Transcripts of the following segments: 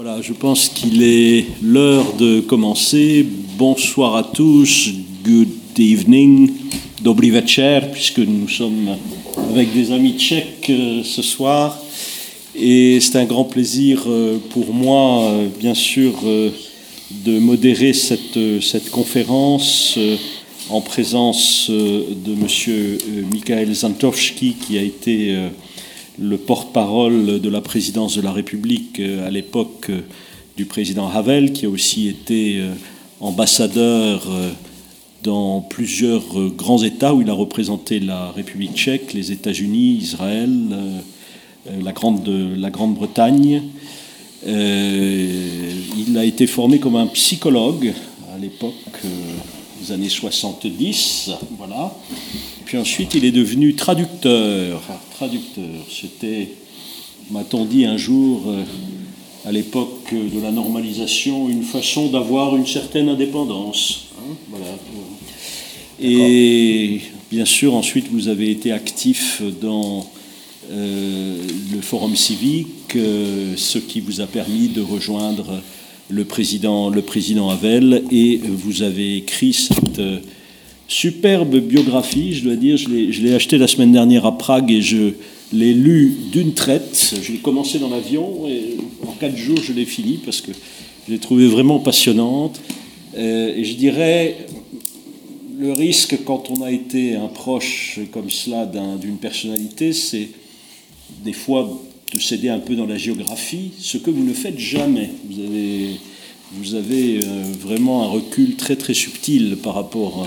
Voilà, je pense qu'il est l'heure de commencer. Bonsoir à tous, good evening, dobry puisque nous sommes avec des amis tchèques euh, ce soir. Et c'est un grand plaisir euh, pour moi, euh, bien sûr, de modérer cette, cette conférence en présence de M. Mikhail Zantowski, qui a été le porte-parole de la présidence de la République euh, à l'époque euh, du président Havel, qui a aussi été euh, ambassadeur dans plusieurs grands États où il a représenté la République tchèque, les États-Unis, Israël, la Grande-Bretagne. il a été formé comme un psychologue à l'époque des années 70, voilà. Puis ensuite, il est devenu traducteur. Traducteur, c'était, m'a-t-on dit un jour, euh, à l'époque de la normalisation, une façon d'avoir une certaine indépendance. Hein, voilà. Et bien sûr, ensuite, vous avez été actif dans euh, le forum civique, euh, ce qui vous a permis de rejoindre le président, le président Havel, et vous avez écrit cette Superbe biographie, je dois dire. Je l'ai acheté la semaine dernière à Prague et je l'ai lu d'une traite. Je l'ai commencé dans l'avion et en quatre jours, je l'ai fini parce que je l'ai trouvée vraiment passionnante. Euh, et je dirais, le risque quand on a été un proche comme cela d'une personnalité, c'est des fois de céder un peu dans la géographie, ce que vous ne faites jamais. Vous avez, vous avez euh, vraiment un recul très très subtil par rapport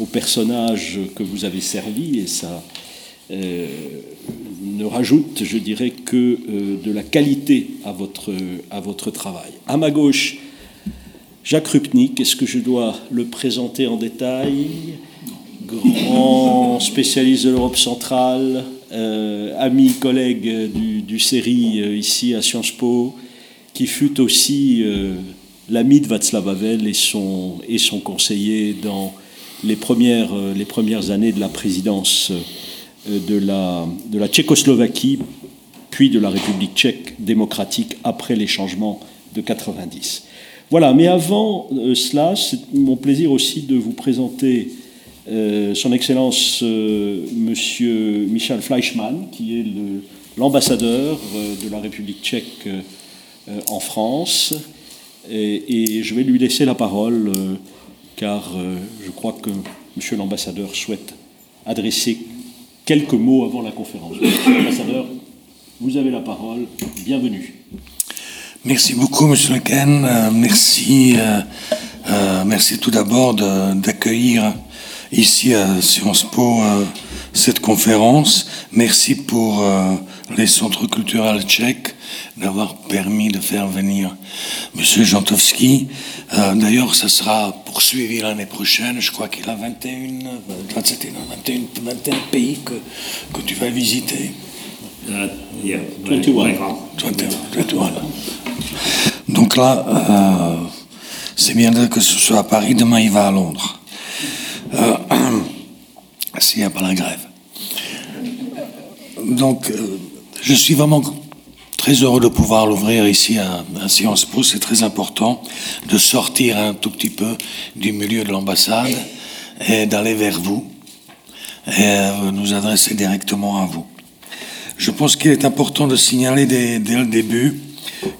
au personnage que vous avez servi et ça euh, ne rajoute, je dirais, que euh, de la qualité à votre, à votre travail. À ma gauche, Jacques Rupnik, est-ce que je dois le présenter en détail? Grand spécialiste de l'Europe centrale, euh, ami, collègue du, du série ici à Sciences Po, qui fut aussi l'ami de Václav Havel et son, et son conseiller dans les premières, euh, les premières années de la présidence euh, de la, Tchécoslovaquie, puis de la République tchèque démocratique après les changements de 90. Voilà, mais avant euh, cela, c'est mon plaisir aussi de vous présenter Son Excellence Monsieur Michel Fleischmann, qui est l'ambassadeur de la République tchèque en France. Et, je vais lui laisser la parole car euh, je crois que Monsieur l'ambassadeur souhaite adresser quelques mots avant la conférence. Monsieur l'ambassadeur, vous avez la parole. Bienvenue. Merci beaucoup, Monsieur Lequen. Euh, merci, euh, merci tout d'abord d'accueillir ici à Sciences Po cette conférence. Merci pour les centres culturels tchèques d'avoir permis de faire venir M. Jantovski. Euh, d'ailleurs, ça sera poursuivi l'année prochaine. Je crois qu'il a 21, 21, 21, pays que, que tu vas visiter. Uh, yeah, 21. 21. Donc là, euh, c'est bien que ce soit à Paris. Demain, il va à Londres. Euh, S'il n'y a pas la grève. Donc, euh, je suis vraiment très heureux de pouvoir l'ouvrir ici à, Sciences Po. C'est très important de sortir un tout petit peu du milieu de l'ambassade et d'aller vers vous et euh, nous adresser directement à vous. Je pense qu'il est important de signaler dès, dès, le début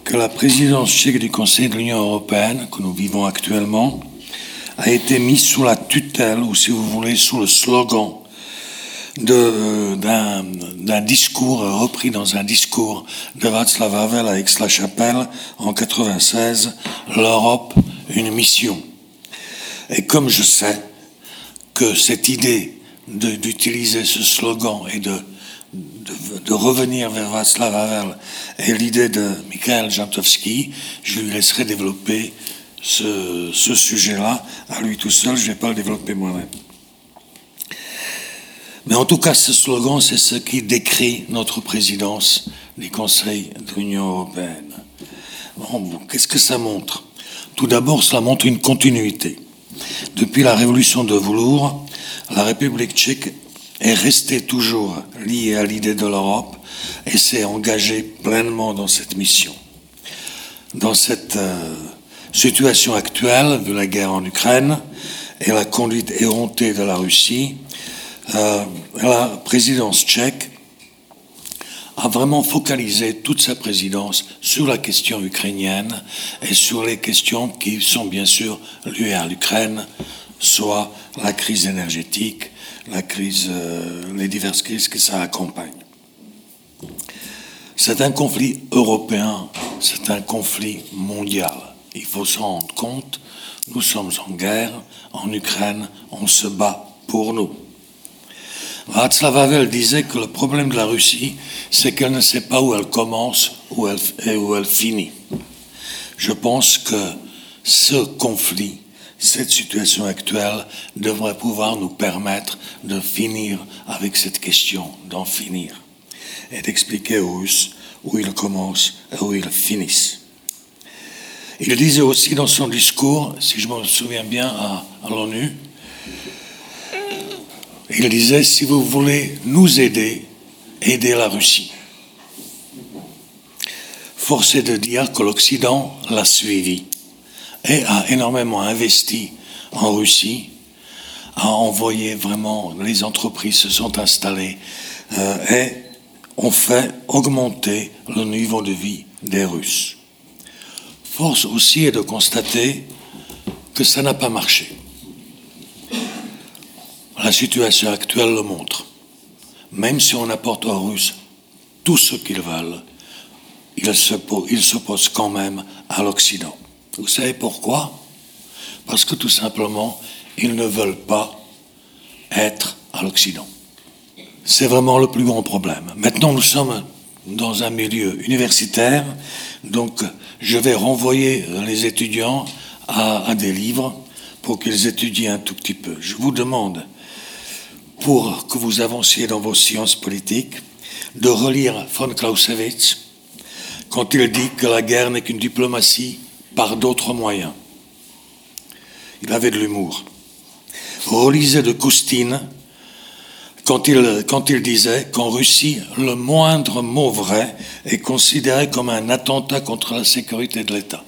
que la présidence tchèque du Conseil de l'Union européenne, que nous vivons actuellement, a été mise sous la tutelle, ou si vous voulez, sous le slogan d'un discours repris dans un discours de Václav Havel à Aix-la-Chapelle en 96, l'Europe, une mission. Et comme je sais que cette idée d'utiliser ce slogan et de, de, revenir vers Václav Havel est l'idée de Mikhail Jantovski, je lui laisserai développer ce, ce sujet-là à lui tout seul, je ne vais pas le développer moi-même. Mais en tout cas, ce slogan, c'est ce qui décrit notre présidence du Conseil de l'Union européenne. Qu'est-ce que ça montre? Tout d'abord, cela montre une continuité. Depuis la révolution de Voulour, la République tchèque est restée toujours liée à l'idée de l'Europe et s'est engagée pleinement dans cette mission. dans cette euh, situation actuelle de la guerre en Ukraine et la conduite éhontée de la Russie, euh, la présidence tchèque a vraiment focalisé toute sa présidence sur la question ukrainienne et sur les questions qui sont bien sûr liées à l'Ukraine, soit la crise énergétique, la crise, euh, les diverses crises que ça accompagne. C'est un conflit européen, c'est un conflit mondial. Il faut s'en rendre compte. Nous sommes en guerre en Ukraine, on se bat pour nous. Václav Havel disait que le problème de la Russie, c'est qu'elle ne sait pas où elle commence où et où elle finit. Je pense que ce conflit, cette situation actuelle devrait pouvoir nous permettre de finir avec cette question, d'en finir, et d'expliquer aux Russes où ils commencent et où ils finissent. Il disait aussi dans son discours, si je me souviens bien, à l'ONU, il disait, si vous voulez nous aider, aider la Russie. Force est de dire que l'Occident l'a suivi et a énormément investi en Russie, a envoyé vraiment, les entreprises se sont installées euh, et ont fait augmenter le niveau de vie des Russes. Force aussi est de constater que ça n'a pas marché. La situation actuelle le montre. Même si on apporte aux Russes tout ce qu'ils veulent, ils s'opposent quand même à l'Occident. Vous savez pourquoi? Parce que tout simplement, ils ne veulent pas être à l'Occident. C'est vraiment le plus grand problème. Maintenant, nous sommes dans un milieu universitaire, donc je vais renvoyer les étudiants à, à des livres pour qu'ils étudient un tout petit peu. Je vous demande pour que vous avanciez dans vos sciences politiques, de relire von Clausewitz quand il dit que la guerre n'est qu'une diplomatie par d'autres moyens. Il avait de l'humour. Relisez de Koustine quand il, quand il disait qu'en Russie, le moindre mot vrai est considéré comme un attentat contre la sécurité de l'État.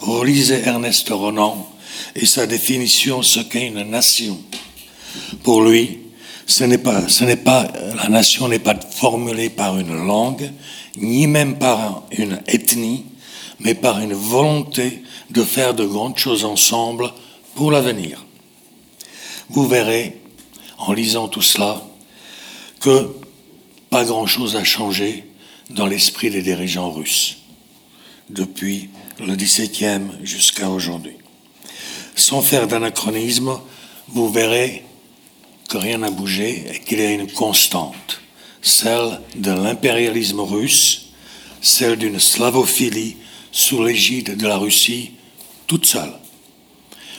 Relisez Ernest Renan et sa définition ce qu'est une nation. Pour lui, ce n'est pas, ce n'est pas, la nation n'est pas formulée par une langue, ni même par une ethnie, mais par une volonté de faire de grandes choses ensemble pour l'avenir. Vous verrez, en lisant tout cela, que pas grand-chose a changé dans l'esprit des dirigeants russes, depuis le XVIIe jusqu'à aujourd'hui. Sans faire d'anachronisme, vous verrez rien n'a bougé et qu'il y a une constante, celle de l'impérialisme russe, celle d'une slavophilie sous l'égide de la Russie toute seule.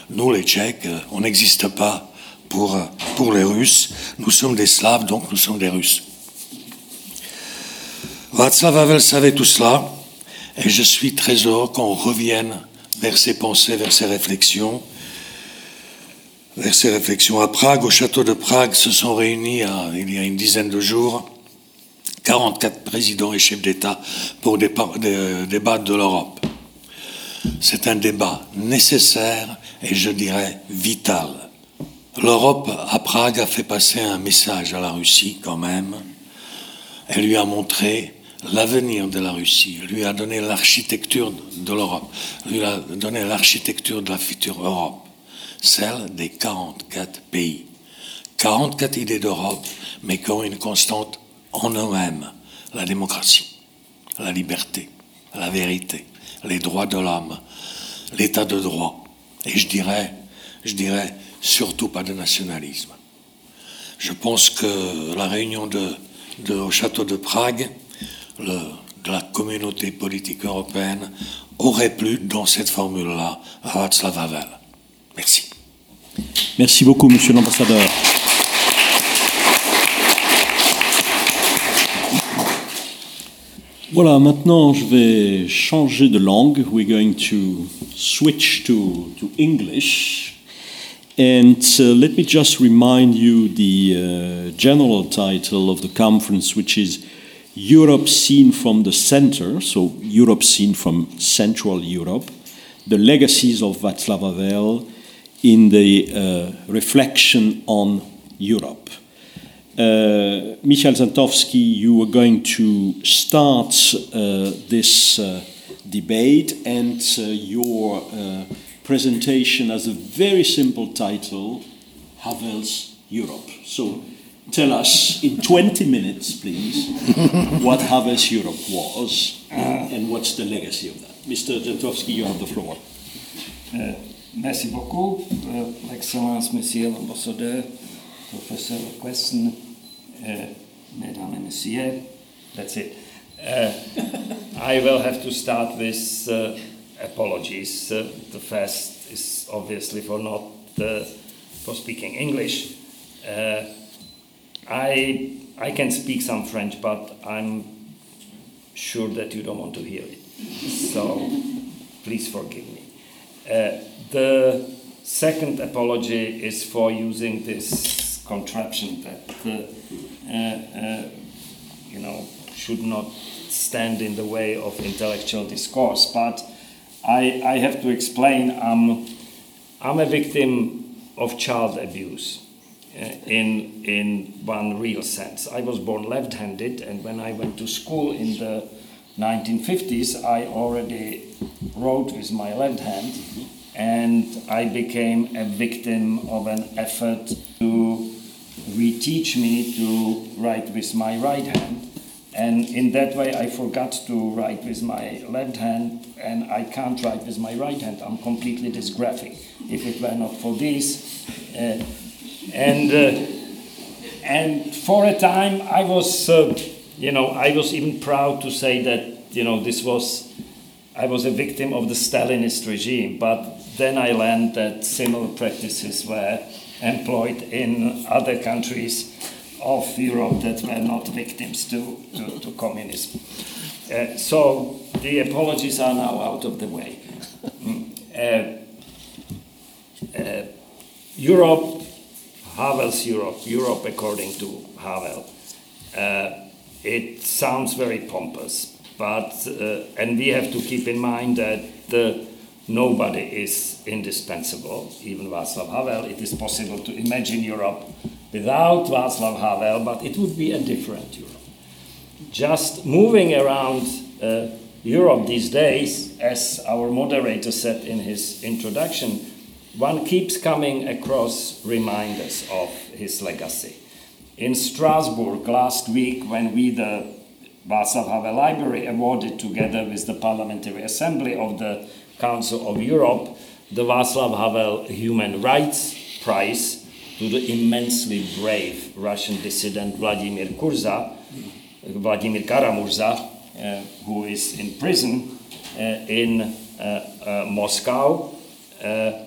Nous, les Tchèques, on n'existe pas pour, pour les Russes. Nous sommes des Slaves, donc nous sommes des Russes. Václav Havel savait tout cela, et je suis très heureux qu'on revienne vers ses pensées, vers ses réflexions, ces réflexions à Prague. Au château de Prague se sont réunis il y a une dizaine de jours 44 présidents et chefs d'État pour débattre de l'Europe. C'est un débat nécessaire et je dirais vital. L'Europe à Prague a fait passer un message à la Russie quand même. Elle lui a montré l'avenir de la Russie, elle lui a donné l'architecture de l'Europe, lui a donné l'architecture de la future Europe celle des 44 pays. 44 idées d'Europe, mais qui ont une constante en eux-mêmes, la démocratie, la liberté, la vérité, les droits de l'homme, l'état de droit. Et je dirais, je dirais surtout pas de nationalisme. Je pense que la réunion de, au château de Prague, de la communauté politique européenne, aurait plu dans cette formule-là à Václav Havel. Merci. Merci beaucoup, Monsieur l'ambassadeur. Voilà, maintenant je vais changer de langue. We're going to switch to, to English. And uh, let me just remind you the uh, general title of the conference, which is Europe seen from the center, so Europe seen from Central Europe, the legacies of Václav Havel in the uh, reflection on Europe. Uh, Michael Zantovsky, you are going to start uh, this uh, debate, and uh, your uh, presentation has a very simple title Havel's Europe. So tell us in 20 minutes, please, what Havel's Europe was and what's the legacy of that. Mr. Zantovsky, you have the floor. Uh, merci beaucoup, uh, Excellence, Monsieur l'Ambassadeur, Professor Queston, uh, Mesdames et Messieurs. That's it. Uh, I will have to start with uh, apologies. Uh, the first is obviously for not for speaking English. I I can speak some French, but I'm sure that you don't want to hear it. So please forgive me. The second apology is for using this contraption that uh, uh, you know should not stand in the way of intellectual discourse. But I, I have to explain I'm, I'm a victim of child abuse. Uh, in, in one real sense. I was born left handed, and when I went to school in the 1950s, I already wrote with my left hand, and I became a victim of an effort to reteach me to write with my right hand. And in that way, I forgot to write with my left hand, and I can't write with my right hand. I'm completely dysgraphic. If it were not for this, uh, and uh, and for a time, I was, uh, you know, I was even proud to say that, you know, this was, I was a victim of the Stalinist regime. But then I learned that similar practices were employed in other countries of Europe that were not victims to, to, to communism. Uh, so the apologies are now out of the way. Mm. Uh, uh, Europe, Havel's Europe, Europe according to Havel. Uh, it sounds very pompous, but uh, and we have to keep in mind that nobody is indispensable, even Václav Havel. It is possible to imagine Europe without Václav Havel, but it would be a different Europe. Just moving around uh, Europe these days, as our moderator said in his introduction, one keeps coming across reminders of his legacy. In Strasbourg last week, when we, the Václav Havel Library, awarded together with the Parliamentary Assembly of the Council of Europe the Václav Havel Human Rights Prize, to the immensely brave Russian dissident Vladimir Kurza, Vladimir Kara-Murza, uh, who is in prison uh, in uh, uh Moscow. Uh,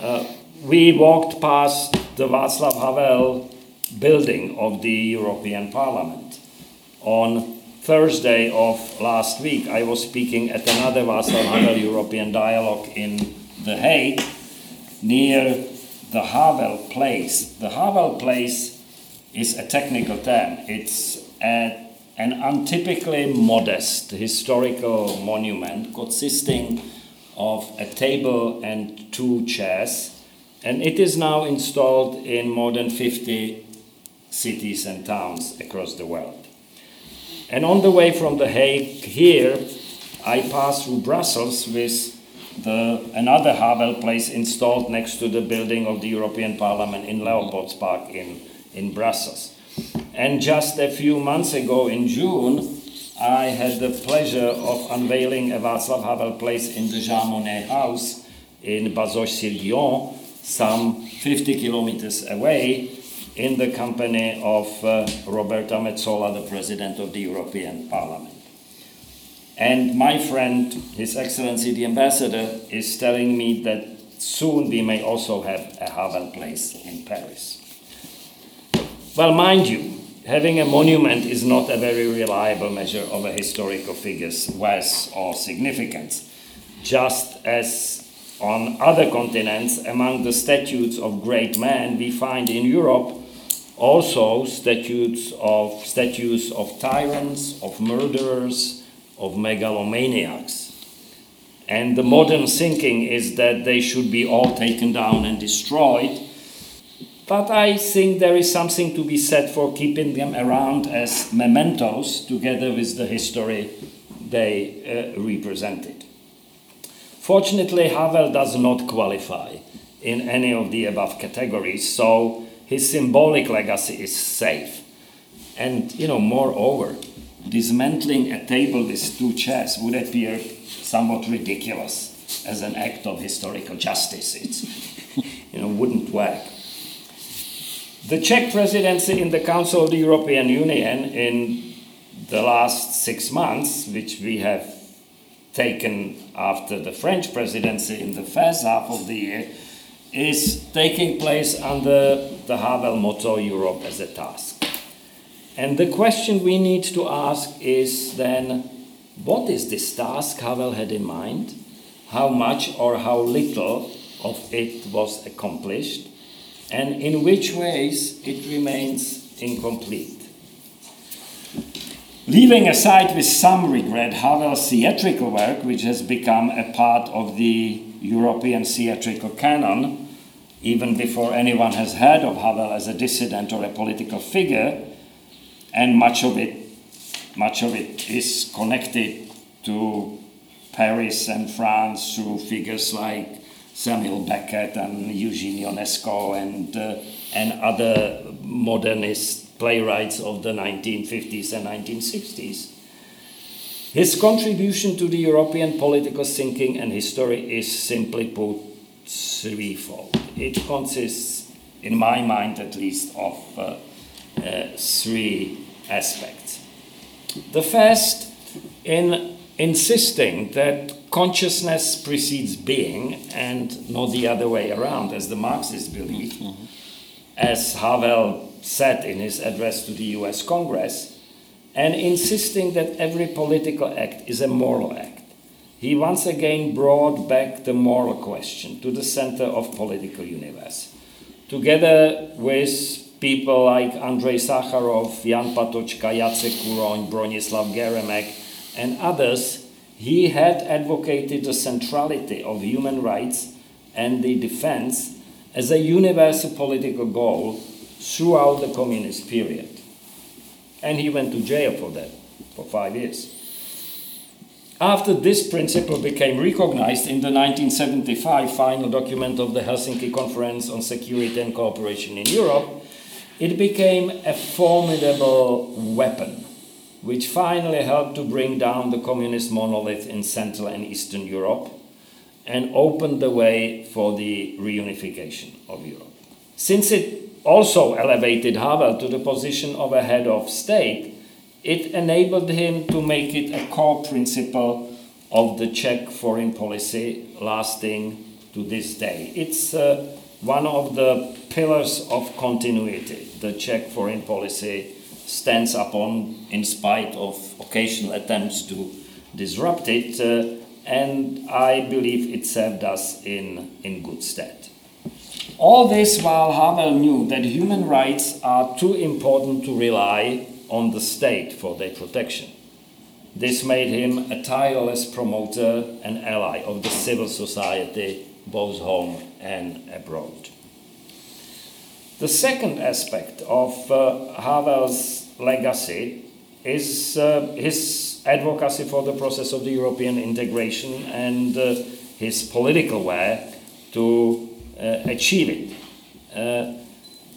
uh, we walked past the Václav Havel building of the European Parliament. On Thursday of last week, I was speaking at another Václav Havel European Dialogue in The Hague near the Havel Place. The Havel Place is a technical term. It's a, an untypically modest historical monument consisting of a table and two chairs, and it is now installed in more than 50 cities and towns across the world. And on the way from The Hague here, I passed through Brussels with the, another Havel place installed next to the building of the European Parliament in Leopoldspark in, in Brussels. And just a few months ago in June, I had the pleasure of unveiling a Václav Havel place in the Jean Monnet house in Bazoches-sur-Guyonne, some 50 kilometers away, in the company of uh, Roberta Metsola, the President of the European Parliament. And my friend, His Excellency the Ambassador, is telling me that soon we may also have a Havel place in Paris. Well, mind you, having a monument is not a very reliable measure of a historical figure's worth or significance. Just as on other continents, among the statues of great men, we find in Europe also statutes of, statues of tyrants, of murderers, of megalomaniacs. And the modern thinking is that they should be all taken down and destroyed. But I think there is something to be said for keeping them around as mementos together with the history they uh, represented. Fortunately, Havel does not qualify in any of the above categories, so his symbolic legacy is safe. And, you know, moreover, dismantling a table with two chairs would appear somewhat ridiculous as an act of historical justice. It you know, wouldn't work. The Czech presidency in the Council of the European Union in the last six months, which we have taken after the French presidency in the first half of the year, is taking place under the Havel motto Europe as a task. And the question we need to ask is then what is this task Havel had in mind? How much or how little of it was accomplished? And in which ways it remains incomplete? Leaving aside with some regret Havel's theatrical work, which has become a part of the European theatrical canon, even before anyone has heard of Havel as a dissident or a political figure, and much of it, much of it is connected to Paris and France through figures like Samuel Beckett and Eugene Ionesco and, uh, and other modernist playwrights of the 1950s and 1960s. His contribution to the European political thinking and history is simply put threefold. It consists, in my mind at least, of uh, uh, three aspects. The first, in insisting that consciousness precedes being and not the other way around, as the Marxists believe, mm-hmm. as Havel said in his address to the US Congress, and insisting that every political act is a moral act. He once again brought back the moral question to the center of political universe. Together with people like Andrei Sakharov, Jan Patočka, Jacek Kuroň, Bronislav Geremek, and others, he had advocated the centrality of human rights and the defense as a universal political goal throughout the communist period. And he went to jail for that, for five years. After this principle became recognized in the 1975 final document of the Helsinki Conference on Security and Cooperation in Europe, it became a formidable weapon which finally helped to bring down the communist monolith in Central and Eastern Europe and opened the way for the reunification of Europe. Since it also elevated Havel to the position of a head of state, it enabled him to make it a core principle of the Czech foreign policy lasting to this day. It's uh, one of the pillars of continuity the Czech foreign policy stands upon in spite of occasional attempts to disrupt it, uh, and I believe it served us in, in good stead. All this while Havel knew that human rights are too important to rely on the state for their protection. This made him a tireless promoter and ally of the civil society, both home and abroad. The second aspect of uh, Havel's legacy is uh, his advocacy for the process of the European integration and uh, his political way to uh, achieve it.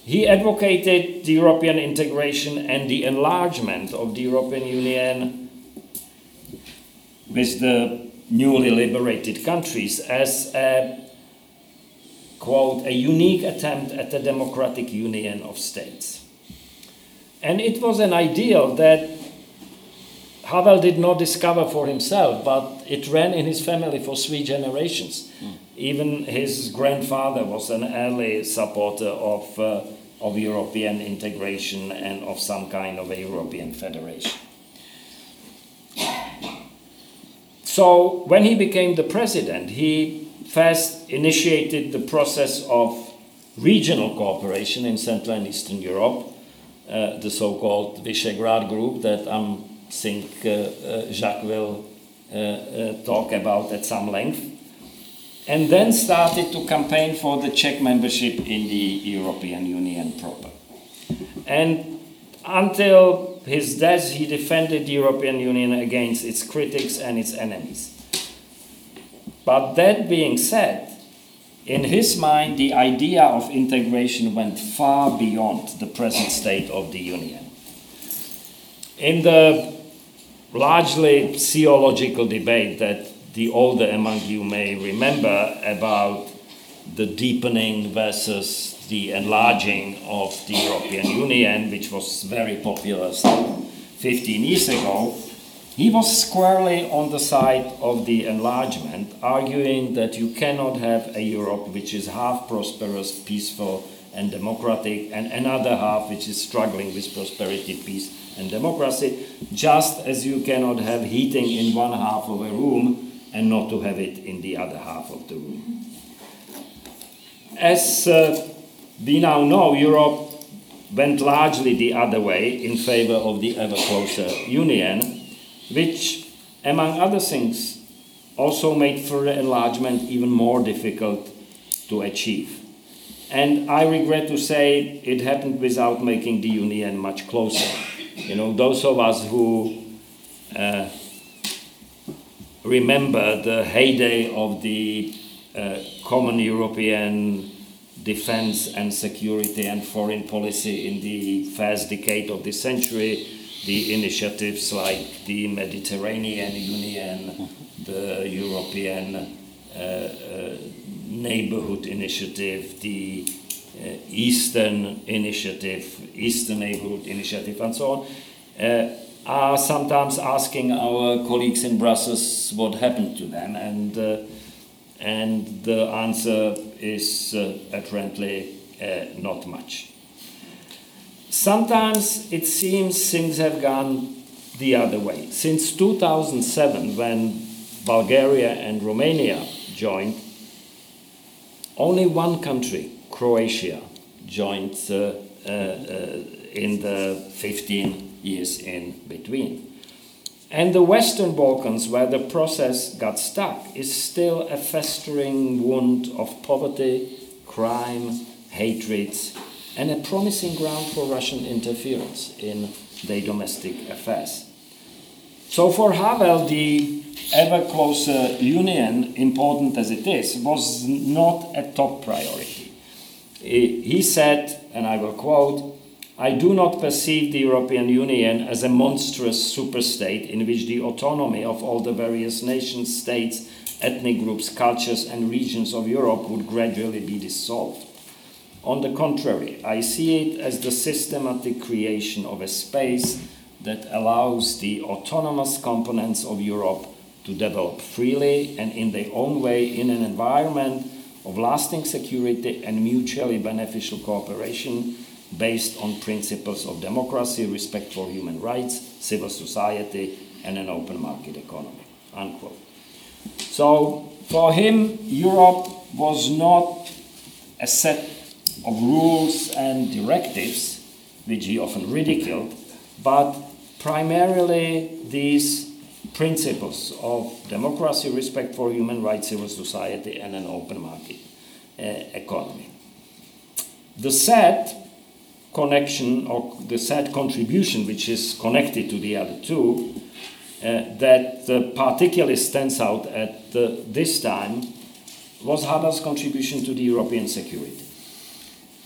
He advocated the European integration and the enlargement of the European Union with the newly liberated countries as a quote a unique attempt at a democratic union of states. And it was an ideal that Havel did not discover for himself, but it ran in his family for three generations. Mm. Even his grandfather was an early supporter of, uh, of European integration and of some kind of a European federation. So, when he became the president, he first initiated the process of regional cooperation in Central and Eastern Europe, uh, the so-called Visegrad Group that I think uh, uh, Jacques will uh, uh, talk about at some length, and then started to campaign for the Czech membership in the European Union proper. And until his death, he defended the European Union against its critics and its enemies. But that being said, in his mind, the idea of integration went far beyond the present state of the Union. In the largely theological debate that the older among you may remember about the deepening versus the enlarging of the European Union, which was very popular 15 years ago, he was squarely on the side of the enlargement, arguing that you cannot have a Europe which is half prosperous, peaceful, and democratic, and another half which is struggling with prosperity, peace, and democracy, just as you cannot have heating in one half of a room and not to have it in the other half of the room. As uh, we now know, Europe went largely the other way in favor of the ever closer union which, among other things, also made further enlargement even more difficult to achieve. And I regret to say it happened without making the Union much closer. You know, those of us who uh, remember the heyday of the uh, common European defense and security and foreign policy in the first decade of the century, the initiatives like the Mediterranean Union, the European uh, uh, Neighborhood Initiative, the uh, Eastern Initiative, Eastern Neighborhood Initiative, and so on, uh, are sometimes asking our colleagues in Brussels what happened to them, and uh, and the answer is uh, apparently not much. Sometimes it seems things have gone the other way. Since 2007, when Bulgaria and Romania joined, only one country, Croatia, joined uh, uh, uh, in the 15 years in between. And the Western Balkans, where the process got stuck, is still a festering wound of poverty, crime, hatred, and a promising ground for Russian interference in their domestic affairs. So for Havel, the ever closer union, important as it is, was not a top priority. He said, and I will quote, I do not perceive the European Union as a monstrous superstate in which the autonomy of all the various nations, states, ethnic groups, cultures, and regions of Europe would gradually be dissolved. On the contrary, I see it as the systematic creation of a space that allows the autonomous components of Europe to develop freely and in their own way in an environment of lasting security and mutually beneficial cooperation based on principles of democracy, respect for human rights, civil society, and an open market economy. Unquote. So, for him, Europe was not a set of rules and directives, which he often ridiculed, but primarily these principles of democracy, respect for human rights, civil society, and an open market uh, economy. The sad connection or the sad contribution, which is connected to the other two, uh, that uh, particularly stands out at this time was Havel's contribution to the European security.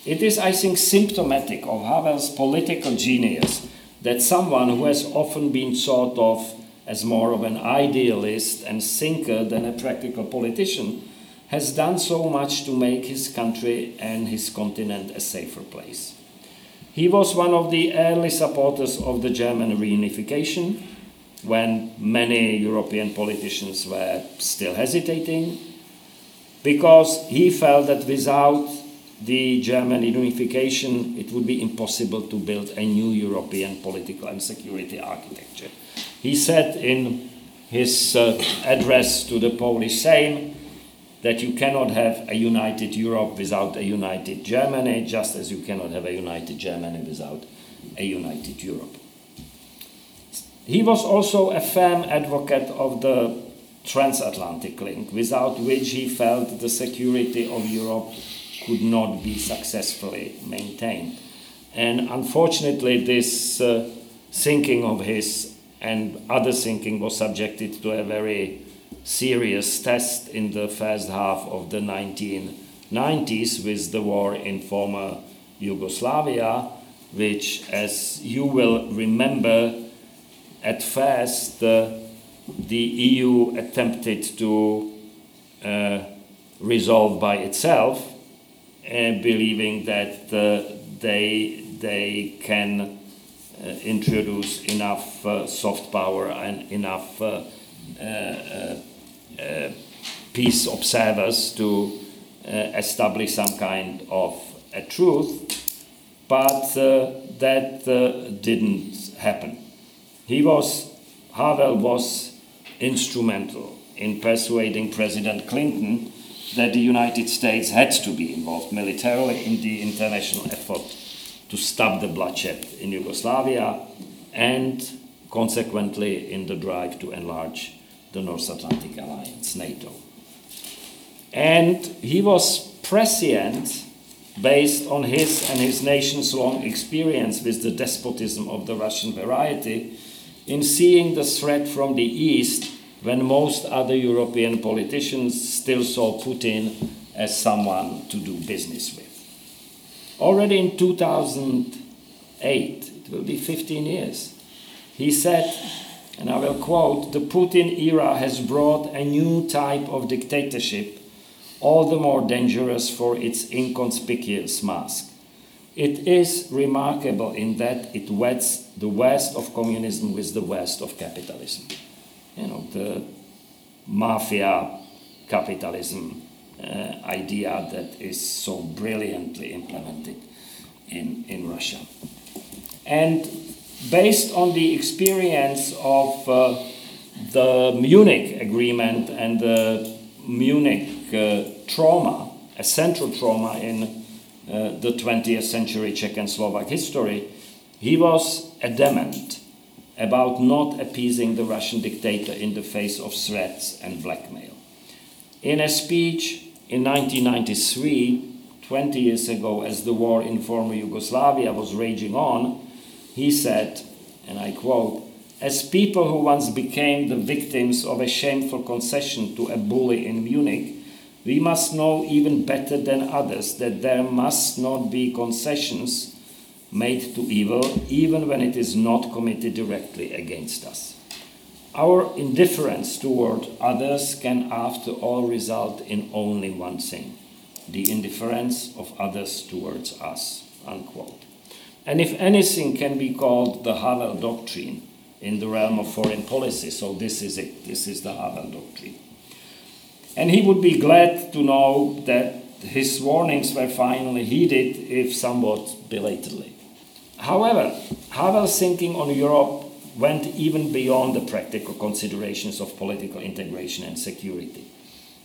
It is, I think, symptomatic of Havel's political genius that someone who has often been thought of as more of an idealist and thinker than a practical politician has done so much to make his country and his continent a safer place. He was one of the early supporters of the German reunification when many European politicians were still hesitating because he felt that without the German unification, it would be impossible to build a new European political and security architecture. He said in his uh, address to the Polish Sejm that you cannot have a united Europe without a united Germany, just as you cannot have a united Germany without a united Europe. He was also a firm advocate of the transatlantic link, without which he felt the security of Europe could not be successfully maintained. And unfortunately, this uh, thinking of his and other thinking was subjected to a very serious test in the first half of the 1990s with the war in former Yugoslavia, which, as you will remember, at first uh, the EU attempted to uh, resolve by itself, uh, believing that uh, they, they can uh, introduce enough uh, soft power and enough peace observers to uh, establish some kind of a truth, but uh, that didn't happen. He was, Havel was instrumental in persuading President Clinton that the United States had to be involved militarily in the international effort to stop the bloodshed in Yugoslavia and consequently in the drive to enlarge the North Atlantic Alliance, NATO. And he was prescient based on his and his nation's long experience with the despotism of the Russian variety in seeing the threat from the East when most other European politicians still saw Putin as someone to do business with. Already in 2008, it will be 15 years, he said and I will quote The Putin era has brought a new type of dictatorship, all the more dangerous for its inconspicuous mask. It is remarkable in that it weds the West of communism with the West of capitalism. You know, the mafia capitalism uh, idea that is so brilliantly implemented in, in Russia. And based on the experience of uh, the Munich Agreement and the Munich uh, trauma, a central trauma in uh, the 20th century Czech and Slovak history, he was adamant about not appeasing the Russian dictator in the face of threats and blackmail. In a speech in 1993, 20 years ago, as the war in former Yugoslavia was raging on, he said, and I quote, as people who once became the victims of a shameful concession to a bully in Munich, we must know even better than others that there must not be concessions made to evil, even when it is not committed directly against us. Our indifference toward others can, after all, result in only one thing the indifference of others towards us. Unquote. And if anything can be called the Havel doctrine in the realm of foreign policy, so this is it, this is the Havel doctrine. And he would be glad to know that his warnings were finally heeded, if somewhat belatedly. However, Havel's thinking on Europe went even beyond the practical considerations of political integration and security.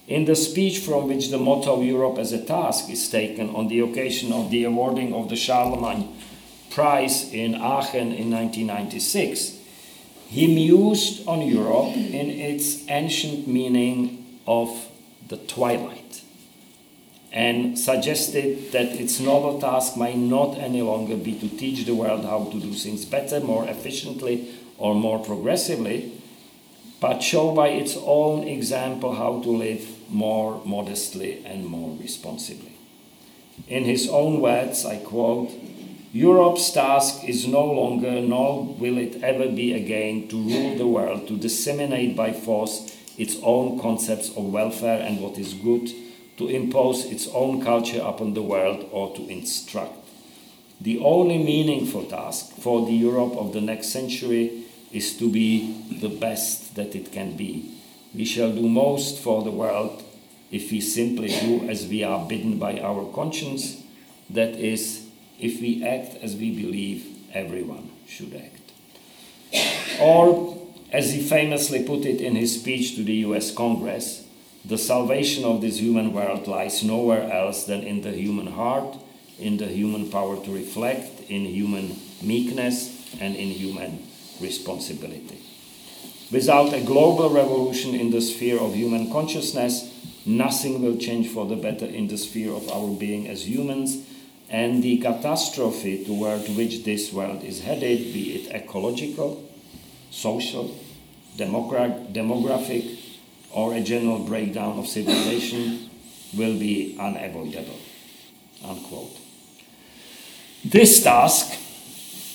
In the speech from which the motto of Europe as a task is taken on the occasion of the awarding of the Charlemagne Prize in Aachen in 1996, he mused on Europe in its ancient meaning of the twilight and suggested that its noble task might not any longer be to teach the world how to do things better, more efficiently, or more progressively, but show by its own example how to live more modestly and more responsibly. In his own words, I quote, Europe's task is no longer, nor will it ever be again, to rule the world, to disseminate by force its own concepts of welfare and what is good, to impose its own culture upon the world, or to instruct. The only meaningful task for the Europe of the next century is to be the best that it can be. We shall do most for the world if we simply do as we are bidden by our conscience, that is, if we act as we believe everyone should act. Or, as he famously put it in his speech to the US Congress, The salvation of this human world lies nowhere else than in the human heart, in the human power to reflect, in human meekness, and in human responsibility. Without a global revolution in the sphere of human consciousness, nothing will change for the better in the sphere of our being as humans, and the catastrophe toward which this world is headed, be it ecological, social, demogra- demographic, or a general breakdown of civilization, will be unavoidable. Unquote. This task,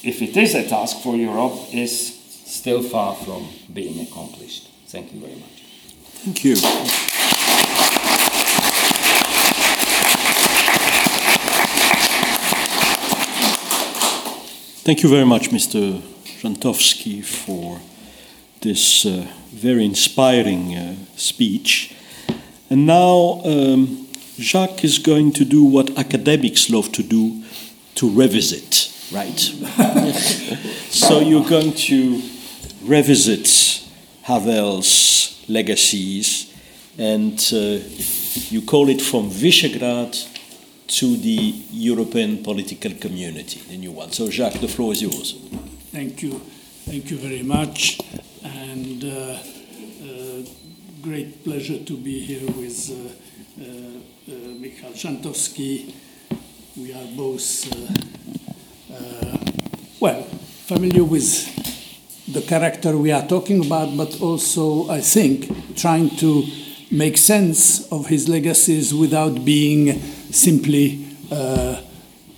if it is a task for Europe, is still far from being accomplished. Thank you very much. Thank you. Thank you very much, Mr. Zantovsky, for this uh, very inspiring uh, speech. And now um, Jacques is going to do what academics love to do to revisit, right? so you're going to revisit Havel's legacies, and uh, you call it from Visegrad to the European political community, the new one. So, Jacques, the floor is yours. Thank you. Thank you very much. And uh, uh, great pleasure to be here with uh, uh, Michal Zantovsky. We are both, uh, uh, well, familiar with the character we are talking about, but also, I think, trying to make sense of his legacies without being simply uh,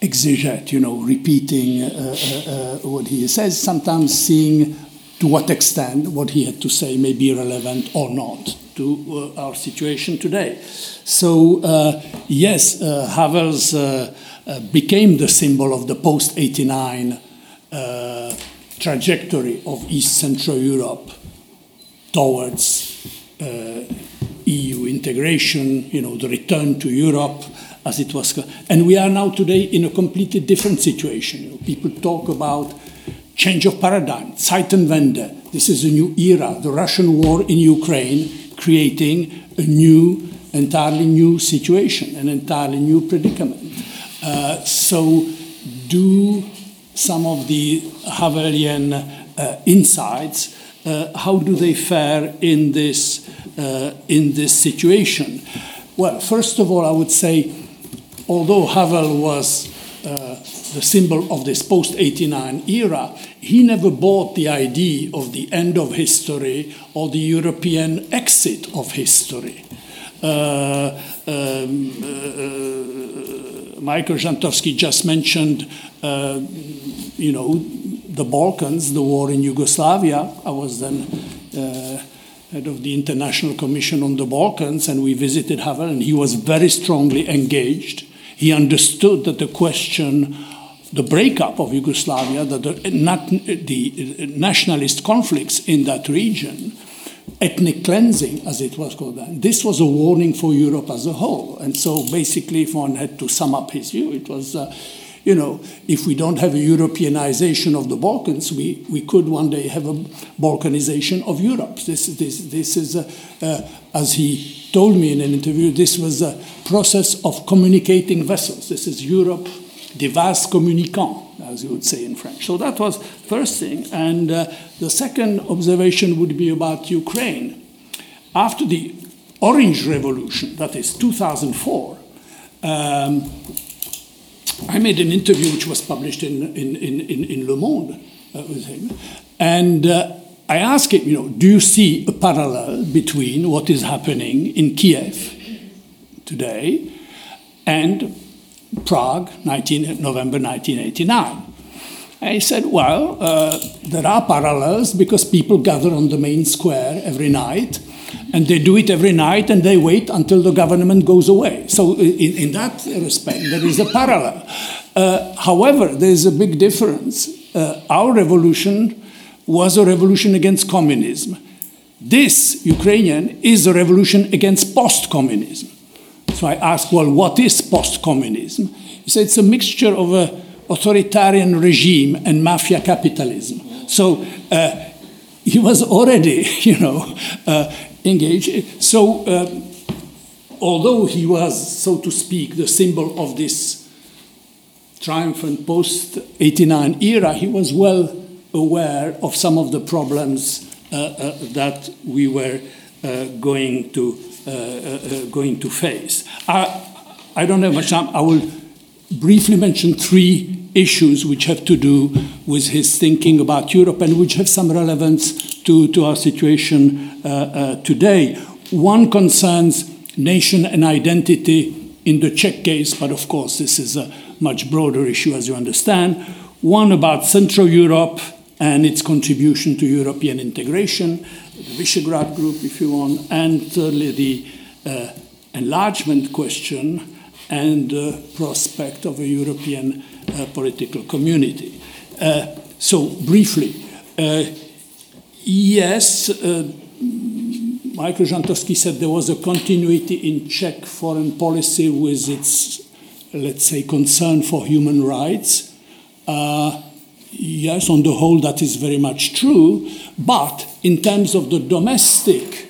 exegete, you know, repeating uh, uh, what he says, sometimes seeing to what extent what he had to say may be relevant or not to uh, our situation today. So, uh, yes, uh, Havel's became the symbol of the post 89 uh, trajectory of East Central Europe towards EU integration, you know, the return to Europe as it was. And we are now today in a completely different situation. You know, people talk about change of paradigm, Zeitenwende. This is a new era. The Russian war in Ukraine creating a new, entirely new situation, an entirely new predicament. Uh, so, do some of the Havelian uh, insights, uh, how do they fare in this, uh, in this situation? Well, first of all, I would say, although Havel was uh, the symbol of this post 89 era, he never bought the idea of the end of history or the European exit of history. Uh, um, uh, Michael Zantovsky just mentioned, uh, you know, the Balkans, the war in Yugoslavia. I was then uh, head of the International Commission on the Balkans, and we visited Havel, and he was very strongly engaged. He understood that the question the breakup of Yugoslavia, that the, not, the nationalist conflicts in that region, ethnic cleansing, as it was called then, this was a warning for Europe as a whole. And so basically, if one had to sum up his view, it was, uh, you know, if we don't have a Europeanization of the Balkans, we, we could one day have a Balkanization of Europe. This, this, this is, uh, uh, as he told me in an interview, this was a process of communicating vessels. This is Europe des vases communicants, as you would say in French. So that was first thing. And uh, the second observation would be about Ukraine. After the Orange Revolution, that is 2004, um, I made an interview which was published in, in, in, in Le Monde uh, with him. And uh, I asked him, you know, do you see a parallel between what is happening in Kiev today and Prague, 19, November 1989. I said, well, uh, there are parallels because people gather on the main square every night, and they do it every night, and they wait until the government goes away. So, in, in that respect, there is a parallel. Uh, however, there is a big difference. Uh, our revolution was a revolution against communism. This Ukrainian is a revolution against post communism. So I asked, well, what is post communism? He said it's a mixture of an authoritarian regime and mafia capitalism. So uh, he was already, you know, uh, engaged. So uh, although he was, so to speak, the symbol of this triumphant post 89 era, he was well aware of some of the problems uh, uh, that we were uh, going, to, uh, uh, going to face. I, I don't have much time. I will briefly mention three issues which have to do with his thinking about Europe and which have some relevance to, to our situation uh, today. One concerns nation and identity in the Czech case, but of course, this is a much broader issue, as you understand. One about Central Europe and its contribution to European integration, the Visegrad Group, if you want, and thirdly, the uh, enlargement question and the prospect of a European uh, political community. Uh, so, briefly, uh, yes, uh, Michael Zantovsky said there was a continuity in Czech foreign policy with its, let's say, concern for human rights. Uh, yes, on the whole, that is very much true. But in terms of the domestic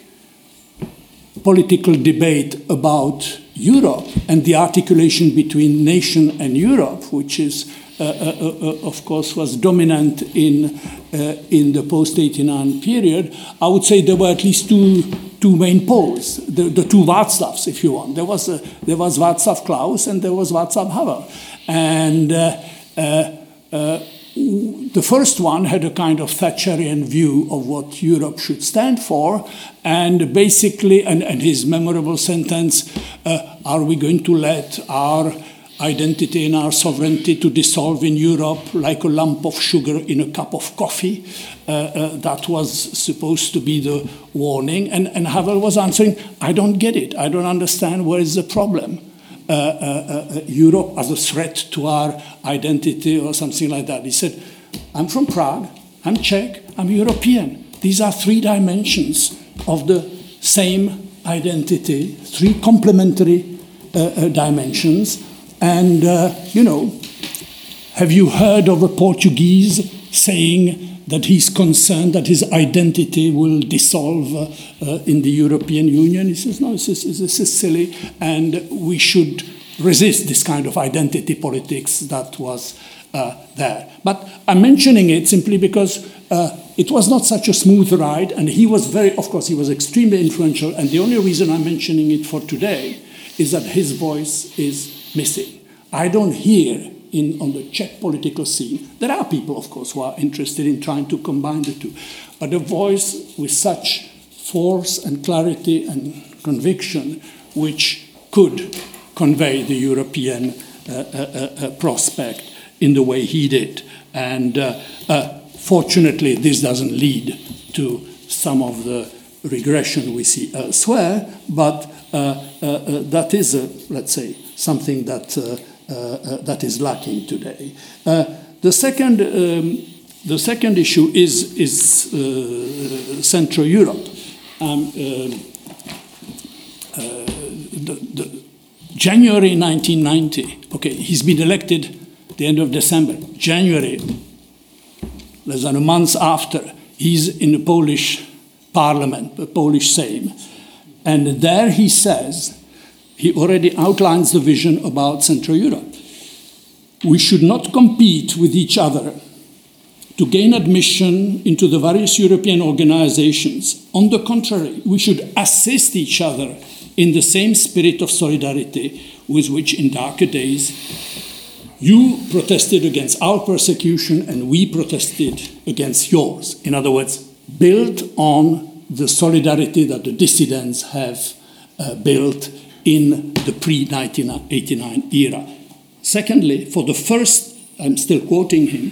political debate about Europe and the articulation between nation and Europe, which is, uh, uh, uh, uh of course, was dominant in, uh, in the post 89 period, I would say there were at least two, two main poles, the, the two Václavs, if you want. There was, a, there was Václav Klaus and there was Václav Havel. And uh, the first one had a kind of Thatcherian view of what Europe should stand for, and basically, and, and his memorable sentence, uh, are we going to let our identity and our sovereignty to dissolve in Europe like a lump of sugar in a cup of coffee. Uh, uh, that was supposed to be the warning. And, and Havel was answering, I don't get it. I don't understand where is the problem. Uh, uh, uh, Europe as a threat to our identity or something like that. He said, I'm from Prague, I'm Czech, I'm European. These are three dimensions of the same identity, three complementary dimensions. And, you know, have you heard of a Portuguese saying that he's concerned that his identity will dissolve uh, uh, in the European Union. He says, no, this is, this is silly, and we should resist this kind of identity politics that was uh, there. But I'm mentioning it simply because uh, it was not such a smooth ride, and he was very, of course, he was extremely influential, and the only reason I'm mentioning it for today is that his voice is missing. I don't hear in, on the Czech political scene. There are people, of course, who are interested in trying to combine the two. But a voice with such force and clarity and conviction which could convey the European uh, uh, uh, uh prospect in the way he did. And uh, uh, fortunately, this doesn't lead to some of the regression we see elsewhere, but that is, let's say, something that that is lacking today. Uh, the second um, the second issue is is Central Europe. Um, the, the January 1990. Okay, he's been elected the end of December. January, less than a month after, he's in the Polish parliament, the Polish Sejm. And there he says he already outlines the vision about Central Europe. We should not compete with each other to gain admission into the various European organizations. On the contrary, we should assist each other in the same spirit of solidarity with which, in darker days, you protested against our persecution and we protested against yours. In other words, built on the solidarity that the dissidents have uh, built in the pre 1989 era. Secondly, for the first, I'm still quoting him,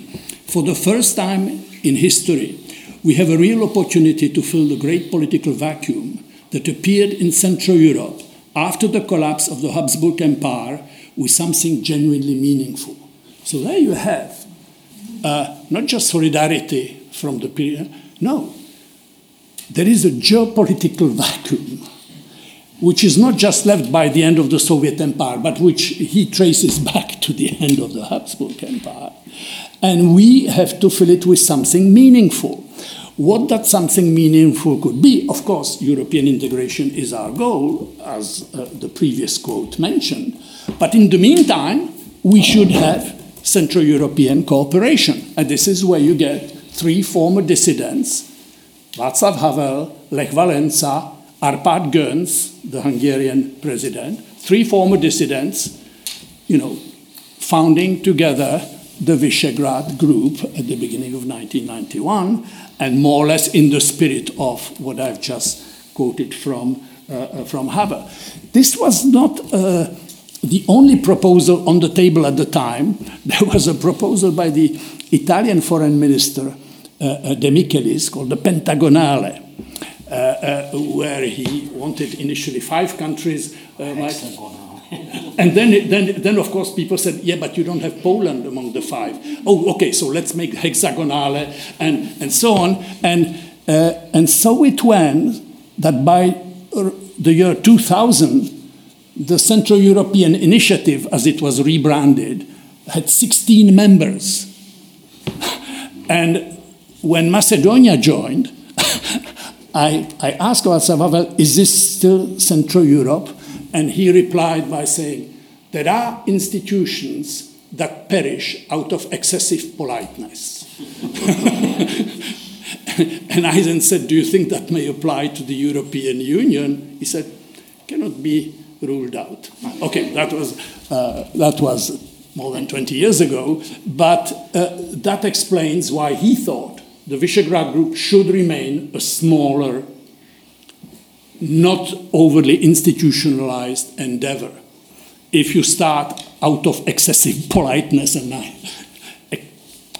for the first time in history, we have a real opportunity to fill the great political vacuum that appeared in Central Europe after the collapse of the Habsburg Empire with something genuinely meaningful. So there you have uh, not just solidarity from the period, no, there is a geopolitical vacuum which is not just left by the end of the Soviet Empire, but which he traces back to the end of the Habsburg Empire. And we have to fill it with something meaningful. What that something meaningful could be, of course, European integration is our goal, as uh, the previous quote mentioned. But in the meantime, we should have Central European cooperation. And this is where you get three former dissidents Václav Havel, Lech Wałęsa, Arpad Göncz, the Hungarian president, three former dissidents, you know, founding together the Visegrad group at the beginning of 1991, and more or less in the spirit of what I've just quoted from, uh, uh from Havel. This was not uh, the only proposal on the table at the time. There was a proposal by the Italian foreign minister, uh, uh De Michelis, called the Pentagonale. Uh, uh, where he wanted initially five countries. Like, and then, then, then, of course, people said, yeah, but you don't have Poland among the five. Oh, okay, so let's make hexagonale and, and so on. And, uh, and so it went that by the year 2000, the Central European Initiative, as it was rebranded, had 16 members. and when Macedonia joined, I, I asked Václav Havel, is this still Central Europe? And he replied by saying, there are institutions that perish out of excessive politeness. and I then said, Do you think that may apply to the European Union? He said, Cannot be ruled out. Okay, that was, uh, that was more than 20 years ago, but uh, that explains why he thought the Visegrad Group should remain a smaller, not overly institutionalized endeavor. If you start out of excessive politeness and uh,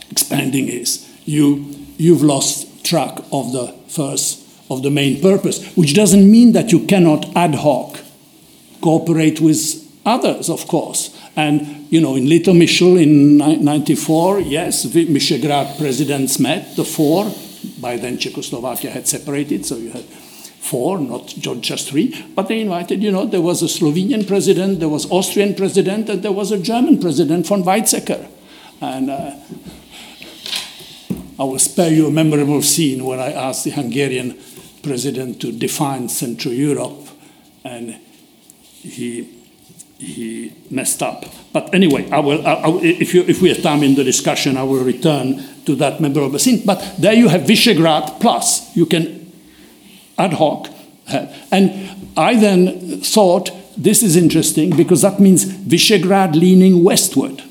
expanding is, you, you've lost track of the first, of the main purpose, which doesn't mean that you cannot ad hoc cooperate with others, of course. And, you know, in Little Litomyšl in 94, yes, the Visegrad presidents met, the four. By then, Czechoslovakia had separated, so you had four, not just three. But they invited, you know, there was a Slovenian president, there was Austrian president, and there was a German president, von Weizsäcker. And uh, I will spare you a memorable scene where I asked the Hungarian president to define Central Europe, and he he messed up. But anyway, I will, I, I, if, you, if we have time in the discussion, I will return to that member of the scene. But there you have Visegrad plus. You can ad hoc. And I then thought this is interesting because that means Visegrad leaning westward.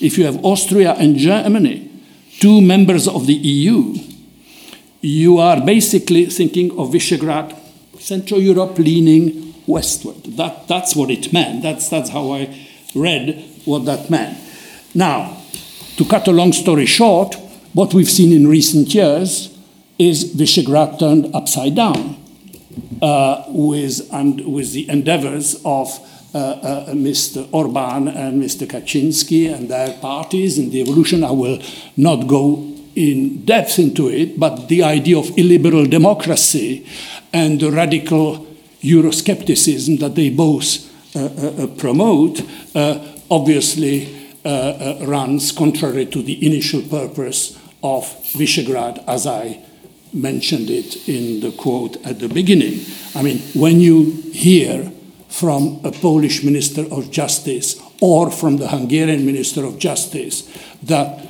If you have Austria and Germany, two members of the EU, you are basically thinking of Visegrad, Central Europe leaning westward. That, that's what it meant. That's, that's how I read what that meant. Now, to cut a long story short, what we've seen in recent years is Visegrad turned upside down uh, with, and with the endeavors of uh, uh, Mr. Orban and Mr. Kaczynski and their parties and the evolution. I will not go in depth into it, but the idea of illiberal democracy and the radical Euroscepticism that they both uh, uh, uh promote obviously runs contrary to the initial purpose of Visegrad, as I mentioned it in the quote at the beginning. I mean, when you hear from a Polish Minister of Justice or from the Hungarian Minister of Justice that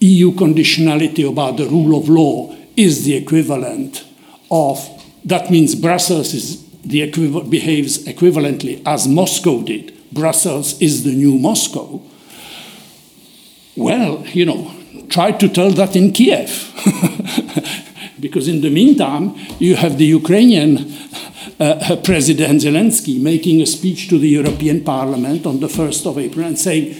EU conditionality about the rule of law is the equivalent of that means Brussels is the behaves equivalently as Moscow did. Brussels is the new Moscow. Well, you know, try to tell that in Kiev. because in the meantime, you have the Ukrainian uh, President Zelensky making a speech to the European Parliament on the 1st of April and saying,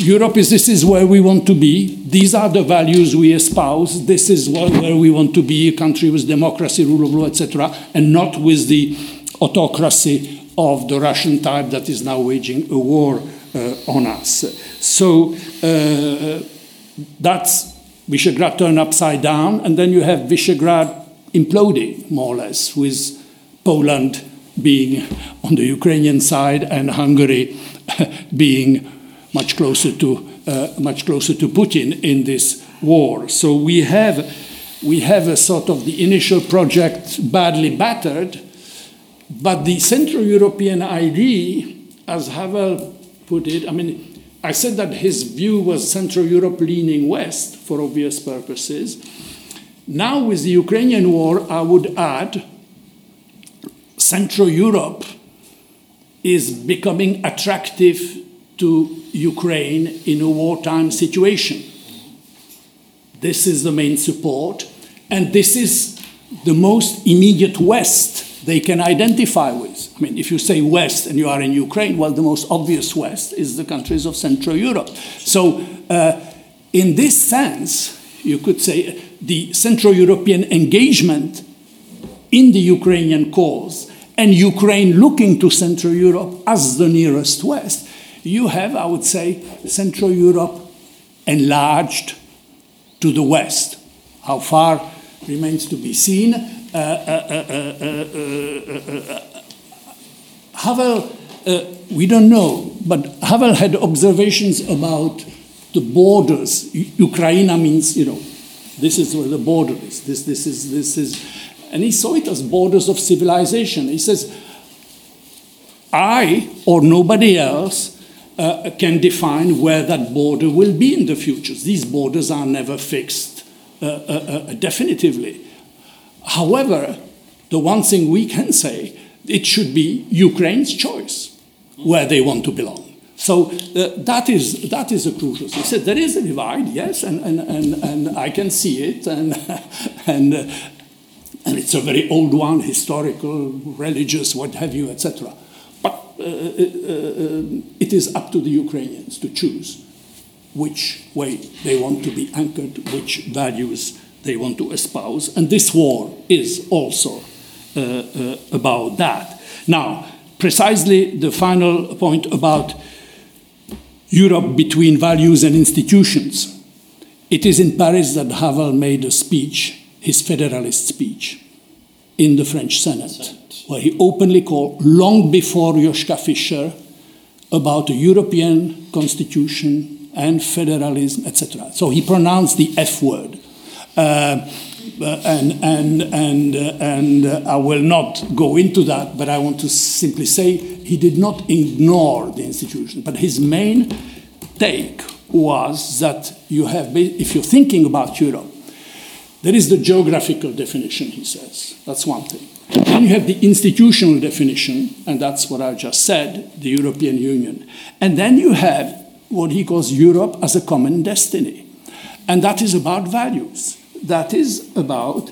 Europe is this is where we want to be. These are the values we espouse. This is where we want to be a country with democracy, rule of law, etc., and not with the autocracy of the Russian type that is now waging a war uh, on us. So uh, that's Visegrad turned upside down, and then you have Visegrad imploding more or less, with Poland being on the Ukrainian side and Hungary being much closer to uh, much closer to Putin in this war. So we have we have a sort of the initial project badly battered, but the Central European idea, as Havel put it, I mean, I said that his view was Central Europe leaning west for obvious purposes. Now, with the Ukrainian war, I would add Central Europe is becoming attractive to Ukraine in a wartime situation. This is the main support, and this is the most immediate West they can identify with. I mean, if you say West and you are in Ukraine, well, the most obvious West is the countries of Central Europe. So, uh, in this sense, you could say the Central European engagement in the Ukrainian cause and Ukraine looking to Central Europe as the nearest West, you have, I would say, Central Europe enlarged to the West. How far remains to be seen. Uh, uh, uh, Havel, we don't know, but Havel had observations about the borders. Ukraine means, you know, this is where the border is. This, this is, this is, and he saw it as borders of civilization. He says, I or nobody else uh, can define where that border will be in the future. These borders are never fixed uh, uh, uh, definitively. However, the one thing we can say, it should be Ukraine's choice where they want to belong. So uh, that, is, that is a crucial thing. Said there is a divide, yes, and, and, and, and I can see it, and, and, uh, and it's a very old one, historical, religious, what have you, etc. But uh, uh, uh, Uh, uh, uh, it is up to the Ukrainians to choose which way they want to be anchored, which values they want to espouse, and this war is also uh, about that. Now, precisely the final point about Europe between values and institutions. It is in Paris that Havel made a speech, his federalist speech, in the French Senate, where he openly called, long before Joschka Fischer, about a European constitution and federalism, etc. So he pronounced the F word. Uh, and and and uh, and uh, I will not go into that, but I want to simply say he did not ignore the institution, but his main take was that you have, if you're thinking about Europe, there is the geographical definition, he says. That's one thing. Then you have the institutional definition, and that's what I just said, the European Union. And then you have what he calls Europe as a common destiny. And that is about values that is about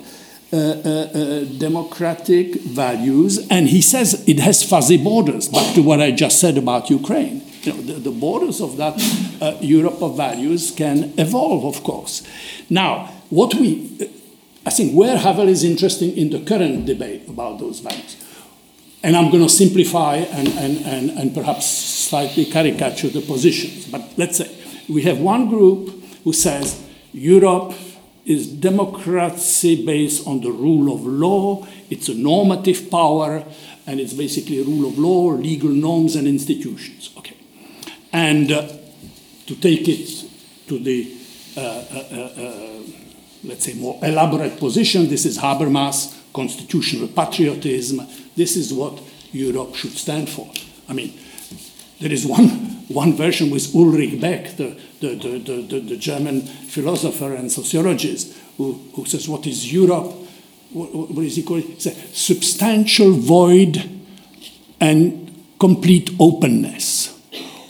uh, uh, uh, democratic values, and he says it has fuzzy borders. Back to what I just said about Ukraine, you know, the, the borders of that uh, Europe of values can evolve, of course. Now, what we, I think, where Havel is interesting in the current debate about those values, and I'm going to simplify and, and, and, and perhaps slightly caricature the positions, but let's say we have one group who says Europe is democracy based on the rule of law. It's a normative power, and it's basically rule of law, legal norms, and institutions. Okay, and uh, to take it to the uh, uh, uh, uh let's say more elaborate position, this is Habermas, constitutional patriotism. This is what Europe should stand for. I mean, there is one, one version with Ulrich Beck, the, the, the, the, the German philosopher and sociologist, who, who says, What is Europe? What, what is he called? It's a substantial void and complete openness.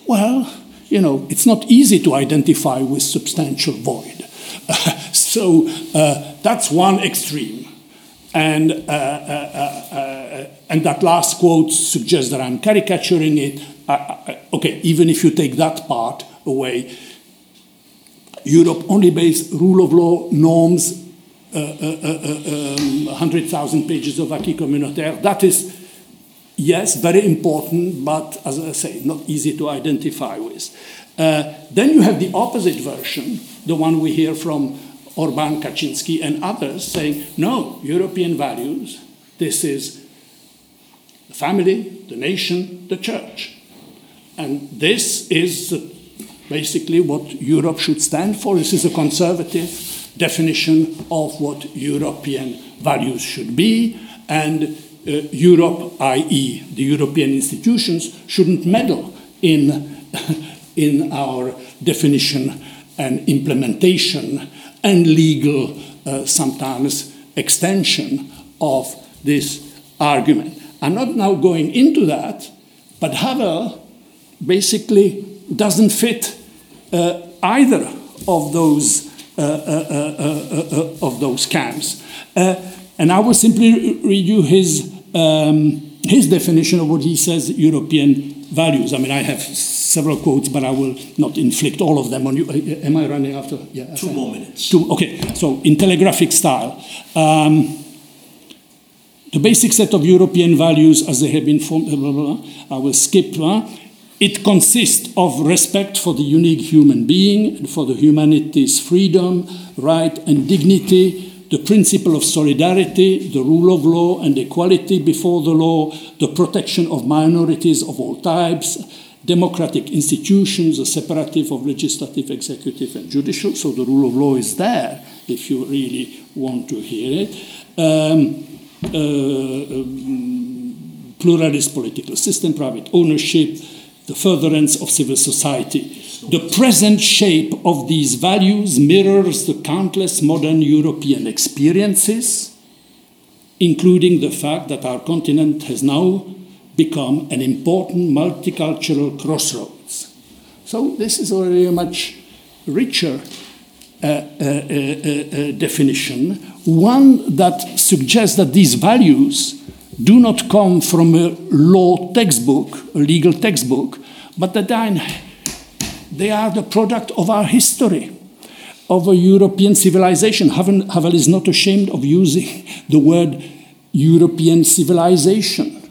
Well, you know, it's not easy to identify with substantial void. so uh, that's one extreme. And, uh, uh, uh, uh, and that last quote suggests that I'm caricaturing it. okay, even if you take that part away, Europe only based rule of law norms, uh, um, 100,000 pages of acquis communautaire. That is, yes, very important, but as I say, not easy to identify with. then you have the opposite version, the one we hear from Orban, Kaczynski, and others saying, no, European values, this is the family, the nation, the church. And this is basically what Europe should stand for. This is a conservative definition of what European values should be, and uh, Europe, i.e., the European institutions, shouldn't meddle in, in our definition and implementation and legal, uh, sometimes, extension of this argument. I'm not now going into that, but Havel basically doesn't fit uh, either of those uh, uh, uh, of those camps. and I will simply read you his um, his definition of what he says European values. I mean, I have several quotes, but I will not inflict all of them on you. Am I running after? Yeah. Two more minutes. Two, okay. So in telegraphic style. Um, the basic set of European values as they have been formed, blah, blah, blah, I will skip. It consists of respect for the unique human being and for the humanity's freedom, right, and dignity, the principle of solidarity, the rule of law and equality before the law, the protection of minorities of all types, democratic institutions, a separative of legislative, executive, and judicial. So the rule of law is there if you really want to hear it. Um, uh, um, pluralist political system, private ownership, the furtherance of civil society. The present shape of these values mirrors the countless modern European experiences, including the fact that our continent has now become an important multicultural crossroads. So, this is already a much richer uh, uh, uh, uh definition, one that suggests that these values do not come from a law textbook, a legal textbook, but that they are the product of our history, of a European civilization. Havel is not ashamed of using the word European civilization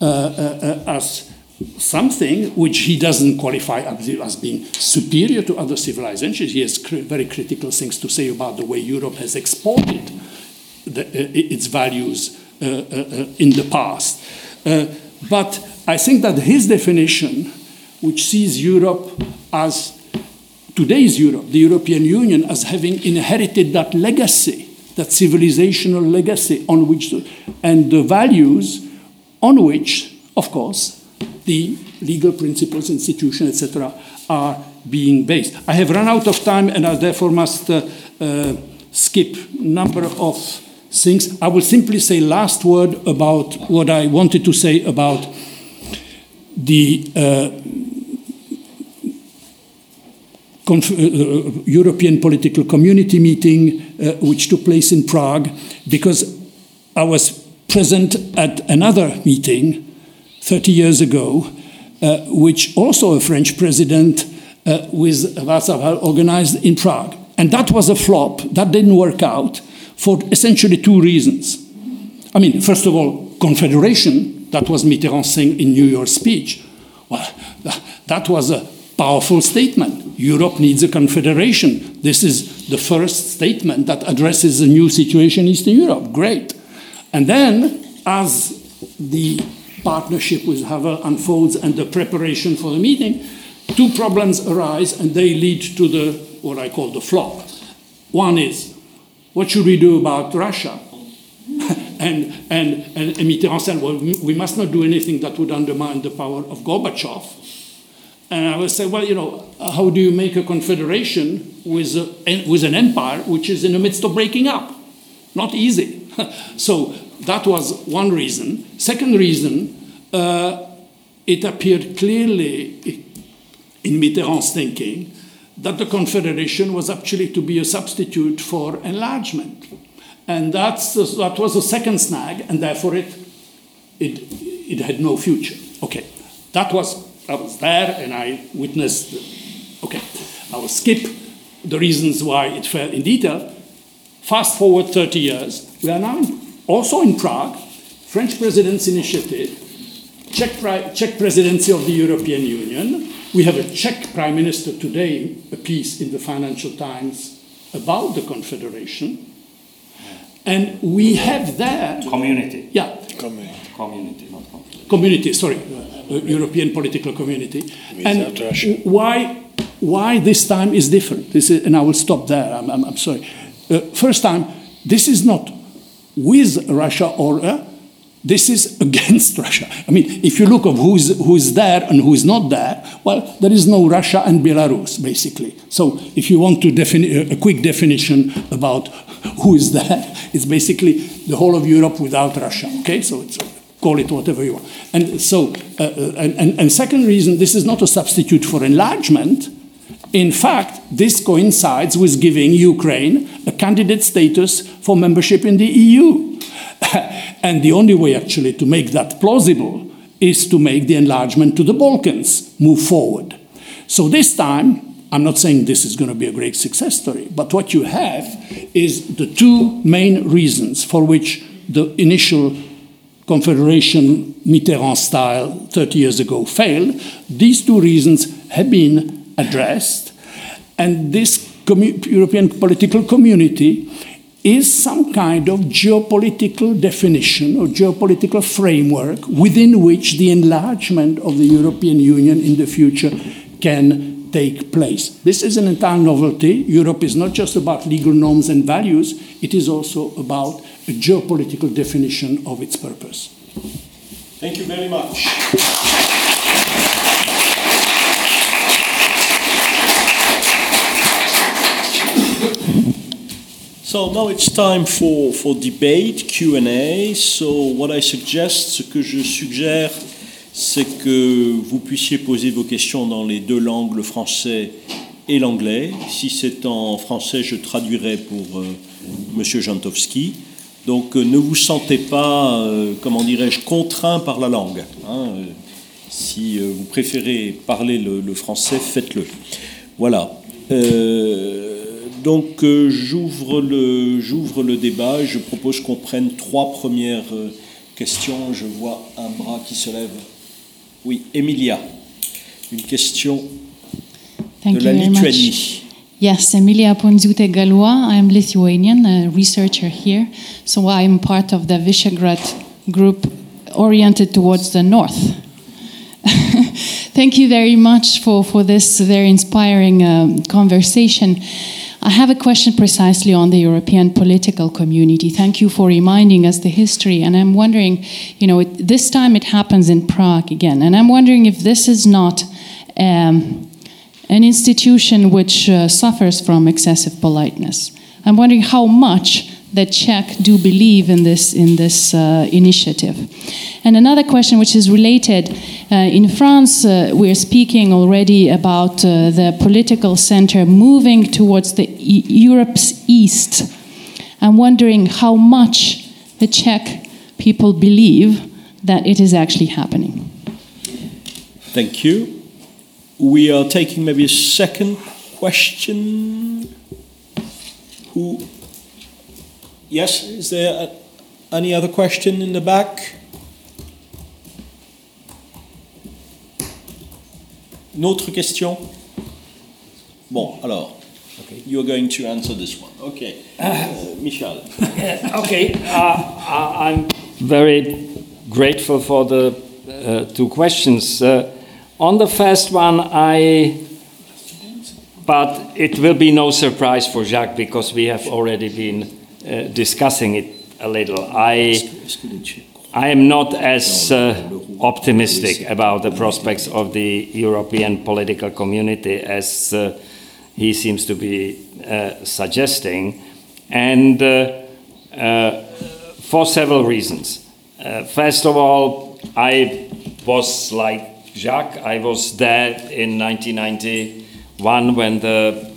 uh, uh, uh, as something which he doesn't qualify as being superior to other civilizations. He has cr very critical things to say about the way Europe has exported the, uh, its values in the past. but I think that his definition, which sees Europe as today's Europe, the European Union, as having inherited that legacy, that civilizational legacy on which, the, and the values on which, of course, the legal principles, institutions, etc., are being based. I have run out of time, and I therefore must uh, uh, skip number of things. I will simply say last word about what I wanted to say about the uh, uh, uh, European Political Community meeting, uh, which took place in Prague, because I was present at another meeting 30 years ago, uh, which also a French president uh, with Václav organized in Prague. And that was a flop. That didn't work out for essentially two reasons. I mean, first of all, confederation, that was Mitterrand's saying in New York speech. Well, that was a powerful statement. Europe needs a confederation. This is the first statement that addresses a new situation in Eastern Europe. Great. And then, as the partnership with Havel unfolds and the preparation for the meeting, two problems arise and they lead to the what I call the flop. One is what should we do about Russia? and, and, and Mitterrand said, well, we must not do anything that would undermine the power of Gorbachev. And I would say, well, you know, how do you make a confederation with, a, with an empire which is in the midst of breaking up? Not easy. so that was one reason. Second reason, uh, it appeared clearly in Mitterrand's thinking that the Confederation was actually to be a substitute for enlargement. And that's, that was the second snag, and therefore it, it, it had no future. Okay, that was, I was there and I witnessed, okay, I will skip the reasons why it fell in detail. Fast forward 30 years, we are now in, also in Prague, French President's initiative, Czech, Czech presidency of the European Union, we have a Czech Prime Minister today, a piece in the Financial Times about the Confederation. And we have there. Community. Yeah. Community. Community, not confederation. Community, sorry. Uh, European political community. and why, why this time is different? This is, and I will stop there. I'm, I'm, I'm sorry. uh, first time, this is not with Russia or uh, this is against Russia. I mean, if you look of who's, who's there and who's not there, well, there is no Russia and Belarus, basically. So if you want to defini- a quick definition about who is there, it's basically the whole of Europe without Russia, okay? So it's, call it whatever you want. And so, uh, uh, and, and, and second reason, this is not a substitute for enlargement. In fact, this coincides with giving Ukraine a candidate status for membership in the EU. And the only way, actually, to make that plausible is to make the enlargement to the Balkans move forward. So this time, I'm not saying this is going to be a great success story, but what you have is the two main reasons for which the initial Confederation Mitterrand style 30 years ago failed. These two reasons have been addressed, and this European political community is some kind of geopolitical definition or geopolitical framework within which the enlargement of the European Union in the future can take place. This is an entire novelty. Europe is not just about legal norms and values, it is also about a geopolitical definition of its purpose. Thank you very much. So now it's time for, for debate, Q&A. So what I suggest, ce que je suggère, c'est que vous puissiez poser vos questions dans les deux langues, le français et l'anglais. Si c'est en français, je traduirai pour euh, Monsieur Jantowski. Donc euh, ne vous sentez pas, euh, comment dirais-je, contraint par la langue. hein. Si euh, vous préférez parler le, français, faites-le. Voilà. Donc euh, j'ouvre le, j'ouvre le débat je propose qu'on prenne trois premières euh, questions. Je vois un bras qui se lève. Oui, Emilia. Une question Thank de you la Lituanie. much. Yes, Emilia Ponzute Galois. I'm Lithuanian, a researcher here. So I'm part of the Visegrad group oriented towards the north. Thank you very much for, for this very inspiring um, conversation. I have a question precisely on the European political community. Thank you for reminding us the history. And I'm wondering, you know, it, this time it happens in Prague again. And I'm wondering if this is not um, an institution which uh, suffers from excessive politeness. I'm wondering how much the Czech do believe in this in this uh, initiative. And another question, which is related, uh, in France, uh, we're speaking already about uh, the political center moving towards the e- Europe's east. I'm wondering how much the Czech people believe that it is actually happening. Thank you. We are taking maybe a second question. Who? Yes, is there a, any other question in the back? Une autre question? Bon, alors, you're going to answer this one. Okay. Uh, Michel. okay, uh, I'm very grateful for the uh, two questions. Uh, on the first one, I. But it will be no surprise for Jacques because we have already been uh, discussing it a little. I. I am not as uh, optimistic about the prospects of the European political community as uh, he seems to be uh, suggesting, and uh, for several reasons. First of all, I was like Jacques, I was there in 1991 when the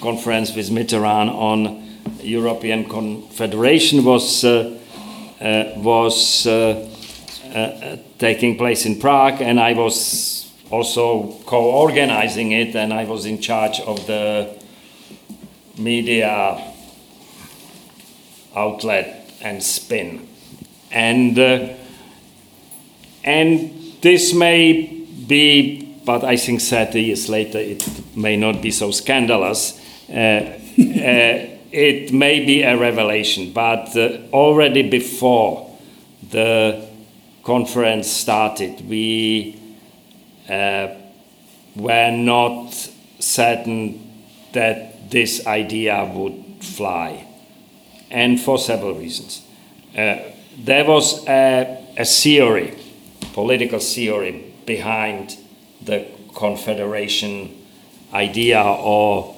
conference with Mitterrand on European Confederation was. Uh, uh, was uh, taking place in Prague, and I was also co organizing it, and I was in charge of the media outlet and spin. And, and this may be, but I think 30 years later it may not be so scandalous. Uh, uh, it may be a revelation, but uh, already before the conference started, we uh, were not certain that this idea would fly. and for several reasons. Uh, there was a, a theory, political theory, behind the confederation idea or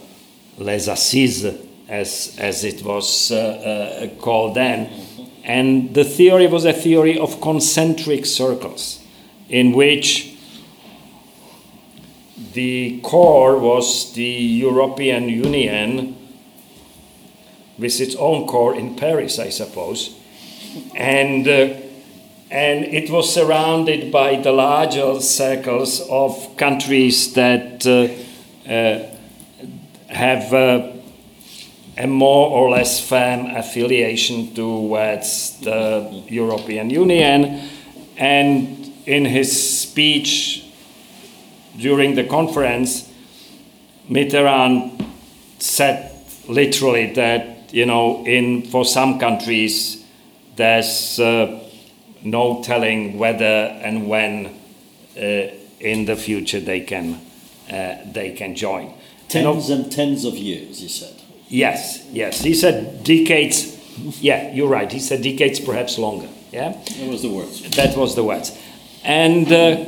les assises, as, as it was uh, uh, called then. And the theory was a theory of concentric circles, in which the core was the European Union with its own core in Paris, I suppose. And, uh, and it was surrounded by the larger circles of countries that uh, uh, have uh, a more or less firm affiliation towards the European Union. And in his speech during the conference, Mitterrand said literally that, you know, in, for some countries, there's uh, no telling whether and when uh, in the future they can, uh, they can join. Tens and, and tens of years, he said. Yes, yes. He said decades. Yeah, you're right. He said decades, perhaps longer. Yeah, that was the words. That was the words, and uh,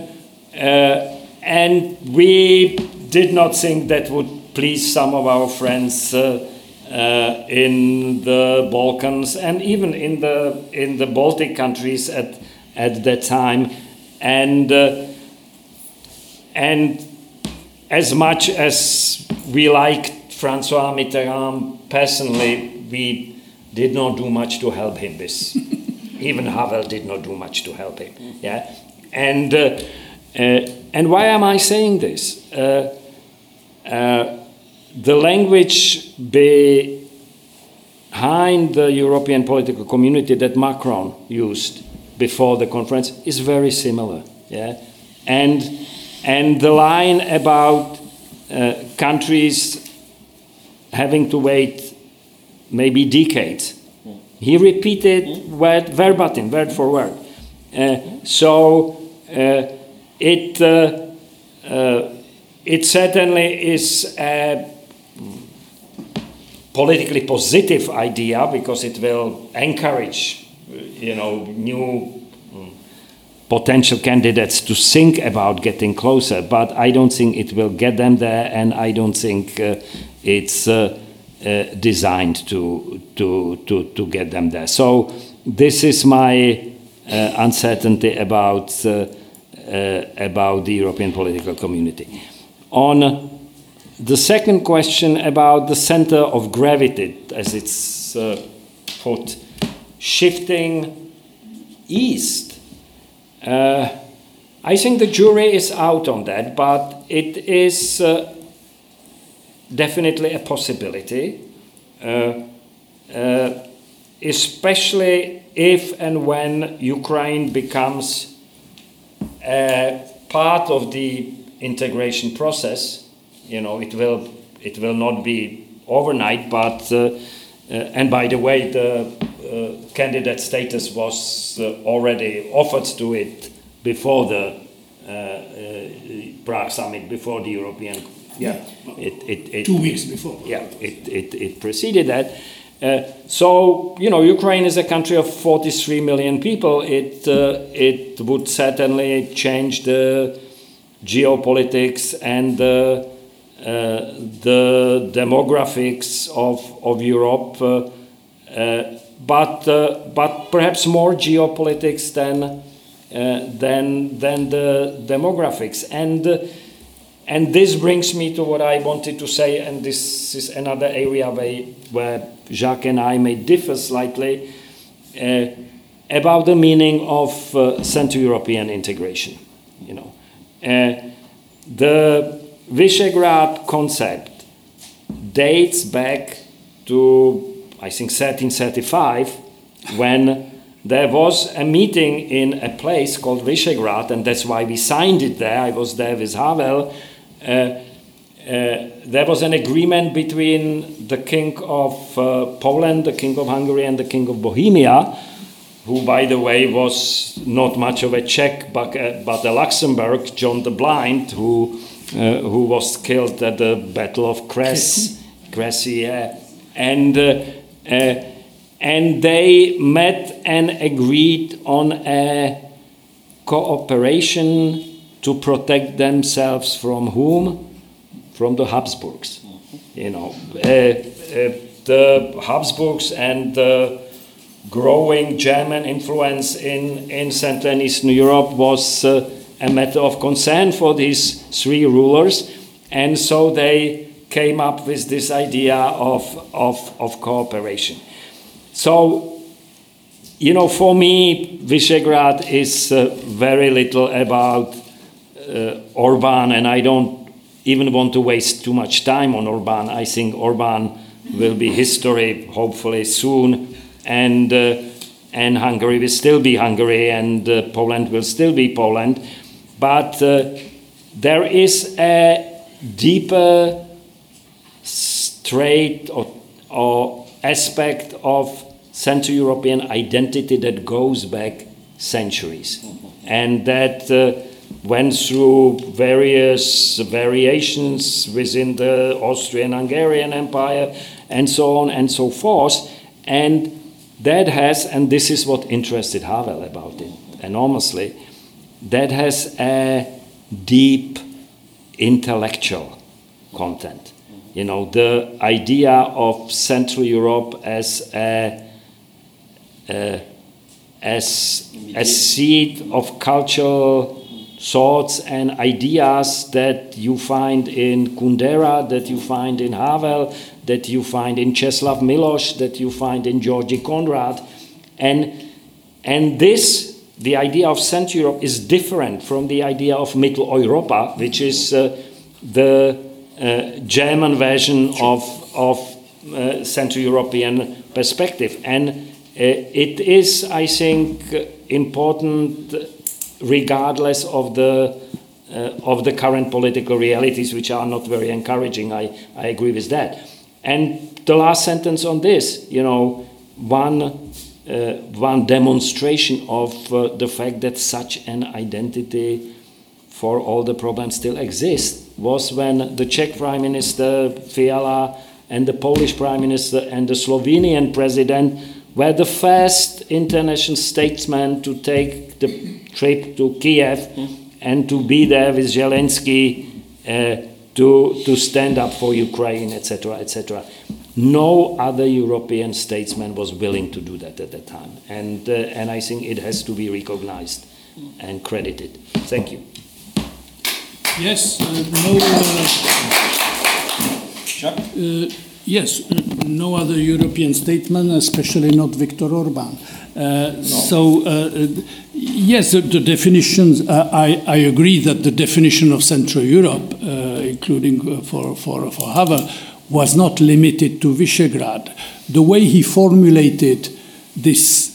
uh, and we did not think that would please some of our friends uh, uh in the Balkans and even in the in the Baltic countries at at that time, and uh, and as much as we liked Francois Mitterrand personally, we did not do much to help him. This, even Havel did not do much to help him. Yeah, and uh, uh, and why am I saying this? Uh, uh, the language behind the European political community that Macron used before the conference is very similar. Yeah, and and the line about uh, countries having to wait maybe decades, he repeated word verbatim, word for word. Uh, so uh, it uh, uh, it certainly is a politically positive idea because it will encourage, you know, new potential candidates to think about getting closer, but I don't think it will get them there, and I don't think uh, it's uh, uh, designed to, to, to, to get them there. So, this is my uh, uncertainty about, uh, uh, about the European political community. On the second question about the center of gravity, as it's put, shifting east uh, I think the jury is out on that, but it is uh, definitely a possibility, uh, uh especially if and when Ukraine becomes a part of the integration process. You know, it will it will not be overnight, but uh, uh, and by the way, the uh, candidate status was already offered to it before the Prague summit, before the European. Yeah, it, it, it, two weeks before. Yeah, it, it, it preceded that. Uh, so you know, Ukraine is a country of 43 million people. It uh, it would certainly change the geopolitics and the uh, the demographics of of Europe but, uh, but perhaps more geopolitics than, uh, than, than the demographics. And, uh, and this brings me to what I wanted to say, and this is another area where, where Jacques and I may differ slightly uh, about the meaning of uh, Central European integration. You know, uh, the Visegrad concept dates back to I think 1335, when there was a meeting in a place called Visegrad, and that's why we signed it there. I was there with Havel. Uh, uh, there was an agreement between the King of uh, Poland, the King of Hungary, and the King of Bohemia, who, by the way, was not much of a Czech, but, but a Luxembourg, John the Blind, who, who was killed at the Battle of Cress, Cressy, and and they met and agreed on a cooperation to protect themselves from whom? From the Habsburgs. You know, uh, uh, the Habsburgs and the growing German influence in, in Central and Eastern Europe was uh, a matter of concern for these three rulers, and so they came up with this idea of, of, of cooperation. So, you know, for me, Visegrad is very little about Orban, and I don't even want to waste too much time on Orban. I think Orban will be history, hopefully soon, and uh, and Hungary will still be Hungary, and uh, Poland will still be Poland. But uh, there is a deeper trait or, or aspect of Central European identity that goes back centuries, and that uh, went through various variations within the Austrian Hungarian Empire and so on and so forth. And that has, and this is what interested Havel about it enormously, that has a deep intellectual content. You know, the idea of Central Europe as a, a as a seed of cultural thoughts and ideas that you find in Kundera, that you find in Havel, that you find in Czeslaw Milosz, that you find in György Konrád. And, and this, the idea of Central Europe, is different from the idea of Mittel Europa, which is uh, the uh, German version of, of uh, Central European perspective. And uh, it is, I think, important regardless of the uh, of the current political realities, which are not very encouraging. I, I agree with that. And the last sentence on this, you know, one, uh, one demonstration of uh, the fact that such an identity for all the problems still exists was when the Czech Prime Minister Fiala and the Polish Prime Minister and the Slovenian President were the first international statesmen to take the trip to Kiev and to be there with Zelensky uh, to, to stand up for Ukraine, etc., etc. No other European statesman was willing to do that at that time. And, uh, and I think it has to be recognized and credited. Thank you. Yes, uh, no. Uh, yes, no other European statesman, especially not Viktor Orban. Uh, no. So, uh, yes, the, the definitions, uh, I, I agree that the definition of Central Europe, including for, for, for Havel, was not limited to Visegrad. The way he formulated this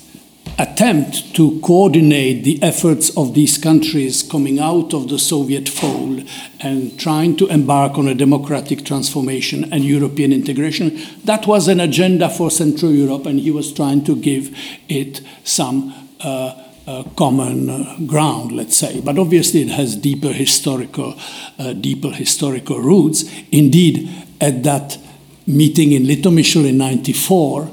attempt to coordinate the efforts of these countries coming out of the Soviet fold and trying to embark on a democratic transformation and European integration. That was an agenda for Central Europe, and he was trying to give it some. Uh, uh, common uh, ground, let's say, but obviously it has deeper historical, uh, deeper historical roots. Indeed, at that meeting in Litomyšl in '94,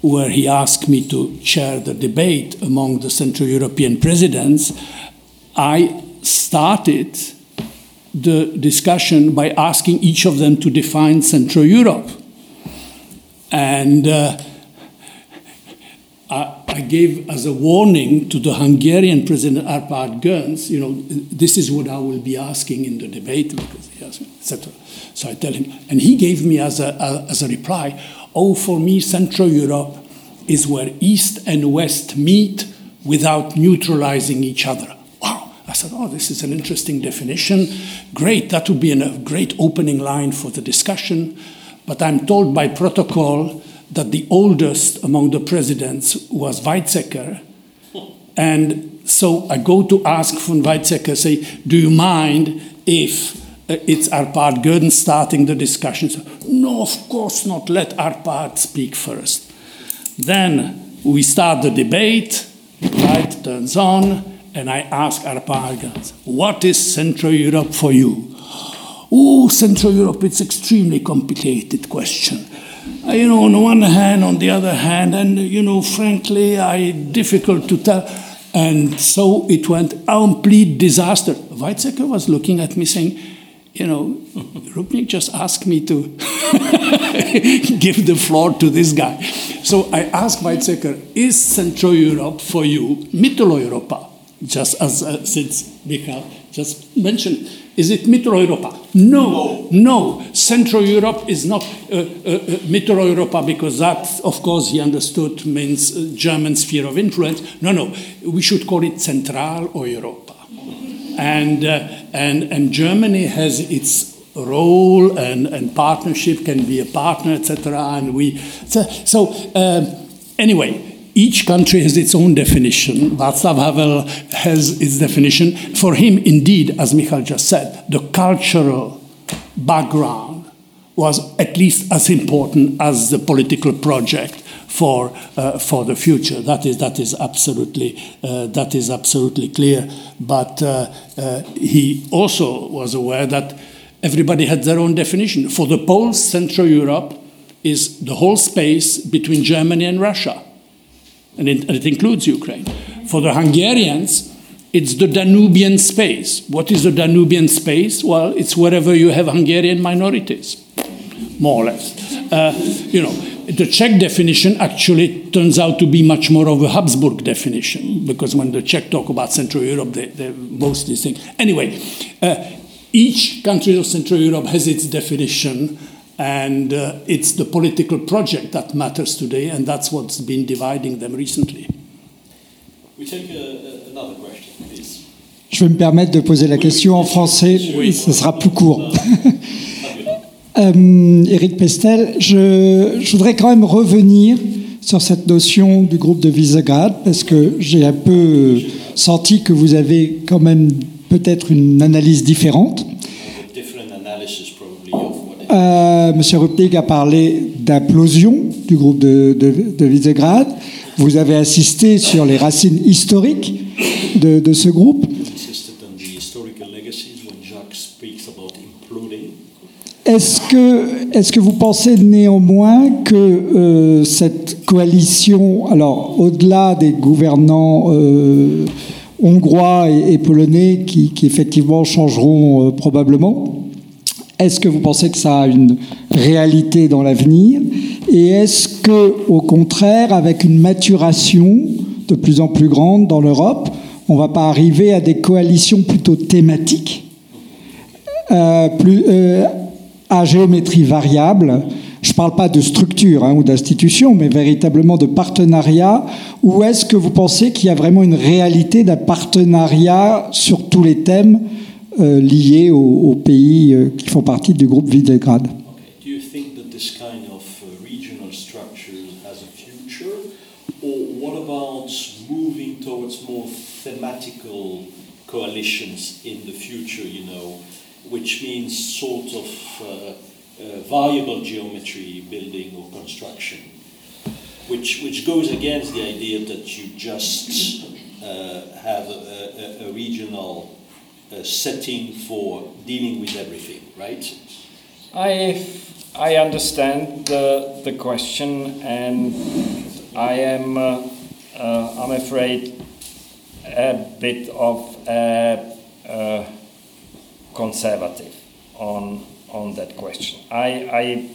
where he asked me to chair the debate among the Central European presidents, I started the discussion by asking each of them to define Central Europe. And uh, I, gave as a warning to the Hungarian President Arpad Göncz, you know, this is what I will be asking in the debate, etc. So I tell him, and he gave me as a, a, as a reply, oh, for me, Central Europe is where East and West meet without neutralizing each other. Wow. I said, oh, this is an interesting definition. Great, that would be a great opening line for the discussion. But I'm told by protocol that the oldest among the presidents was Weizsäcker. And so I go to ask von Weizsäcker, say, do you mind if uh, it's Arpad Göncz starting the discussion. No, of course not. Let Arpad speak first. Then we start the debate, light turns on, and I ask Arpad what is Central Europe for you? Oh, Central Europe, it's extremely complicated question. Uh, you know, on one hand, on the other hand, and you know, frankly, I difficult to tell. And so it went complete disaster. Weizsäcker was looking at me saying, you know, Rupnik just asked me to give the floor to this guy. So I asked Weizsäcker, is Central Europe for you Mittel Europa? Just as uh, since Michael just mentioned, is it Mittel Europa? No, no, Central Europe is not uh, uh, uh, Europa because that, of course, he understood means uh, German sphere of influence. No, no, we should call it Central Europa. And, uh, and, and Germany has its role and, and partnership can be a partner, etc. And we so, so um, anyway. Each country has its own definition. Václav Havel has its definition. For him, indeed, as Michal just said, the cultural background was at least as important as the political project for, uh, for the future. That is, that is, absolutely, uh, that is absolutely clear. But uh, uh he also was aware that everybody had their own definition. For the Poles, Central Europe is the whole space between Germany and Russia and it, and it includes Ukraine. For the Hungarians, it's the Danubian space. What is the Danubian space? Well, it's wherever you have Hungarian minorities, more or less. Uh, you know, the Czech definition actually turns out to be much more of a Habsburg definition because when the Czech talk about Central Europe, they, they mostly think. Anyway, uh, each country of Central Europe has its definition and uh, it's the political project that matters today, and that's what's been dividing them recently. We take a, another question, please. Je vais me permettre de poser la question en français, oui. ce sera plus court. euh, Éric Pestel, je, je, voudrais quand même revenir sur cette notion du groupe de Visegrad, parce que j'ai un peu senti que vous avez quand même peut-être une analyse différente. Euh, Monsieur Rupnik a parlé d'implosion du groupe de, de, de, Visegrad. Vous avez insisté sur les racines historiques de, de ce groupe. Est-ce que, est que vous pensez néanmoins que euh, cette coalition, alors au-delà des gouvernants euh, hongrois et, et polonais qui, qui, effectivement changeront euh, probablement, est-ce que vous pensez que ça a une réalité dans l'avenir Et est-ce que, au contraire, avec une maturation de plus en plus grande dans l'Europe, on ne va pas arriver à des coalitions plutôt thématiques, euh, euh, à géométrie variable? Je ne parle pas de structure hein, ou d'institution, mais véritablement de partenariat. Ou est-ce que vous pensez qu'il y a vraiment une réalité d'un partenariat sur tous les thèmes euh, liés aux, aux, pays euh, qui font partie du groupe Visegrad. Coalitions in the future? You know, which means sort of uh, uh, variable geometry building or construction, which which goes against the idea that you just uh, have a, a, a regional uh, setting for dealing with everything, right? I, I understand the, the question, and I am, uh, uh, I'm afraid, a bit of a, a conservative on, on that question. I, I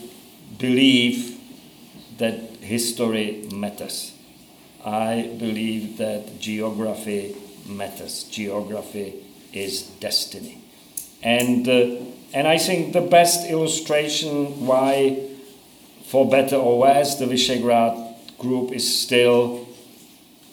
believe that history matters. I believe that geography matters. Geography is destiny. And, uh, and I think the best illustration why, for better or worse, the Visegrad group is still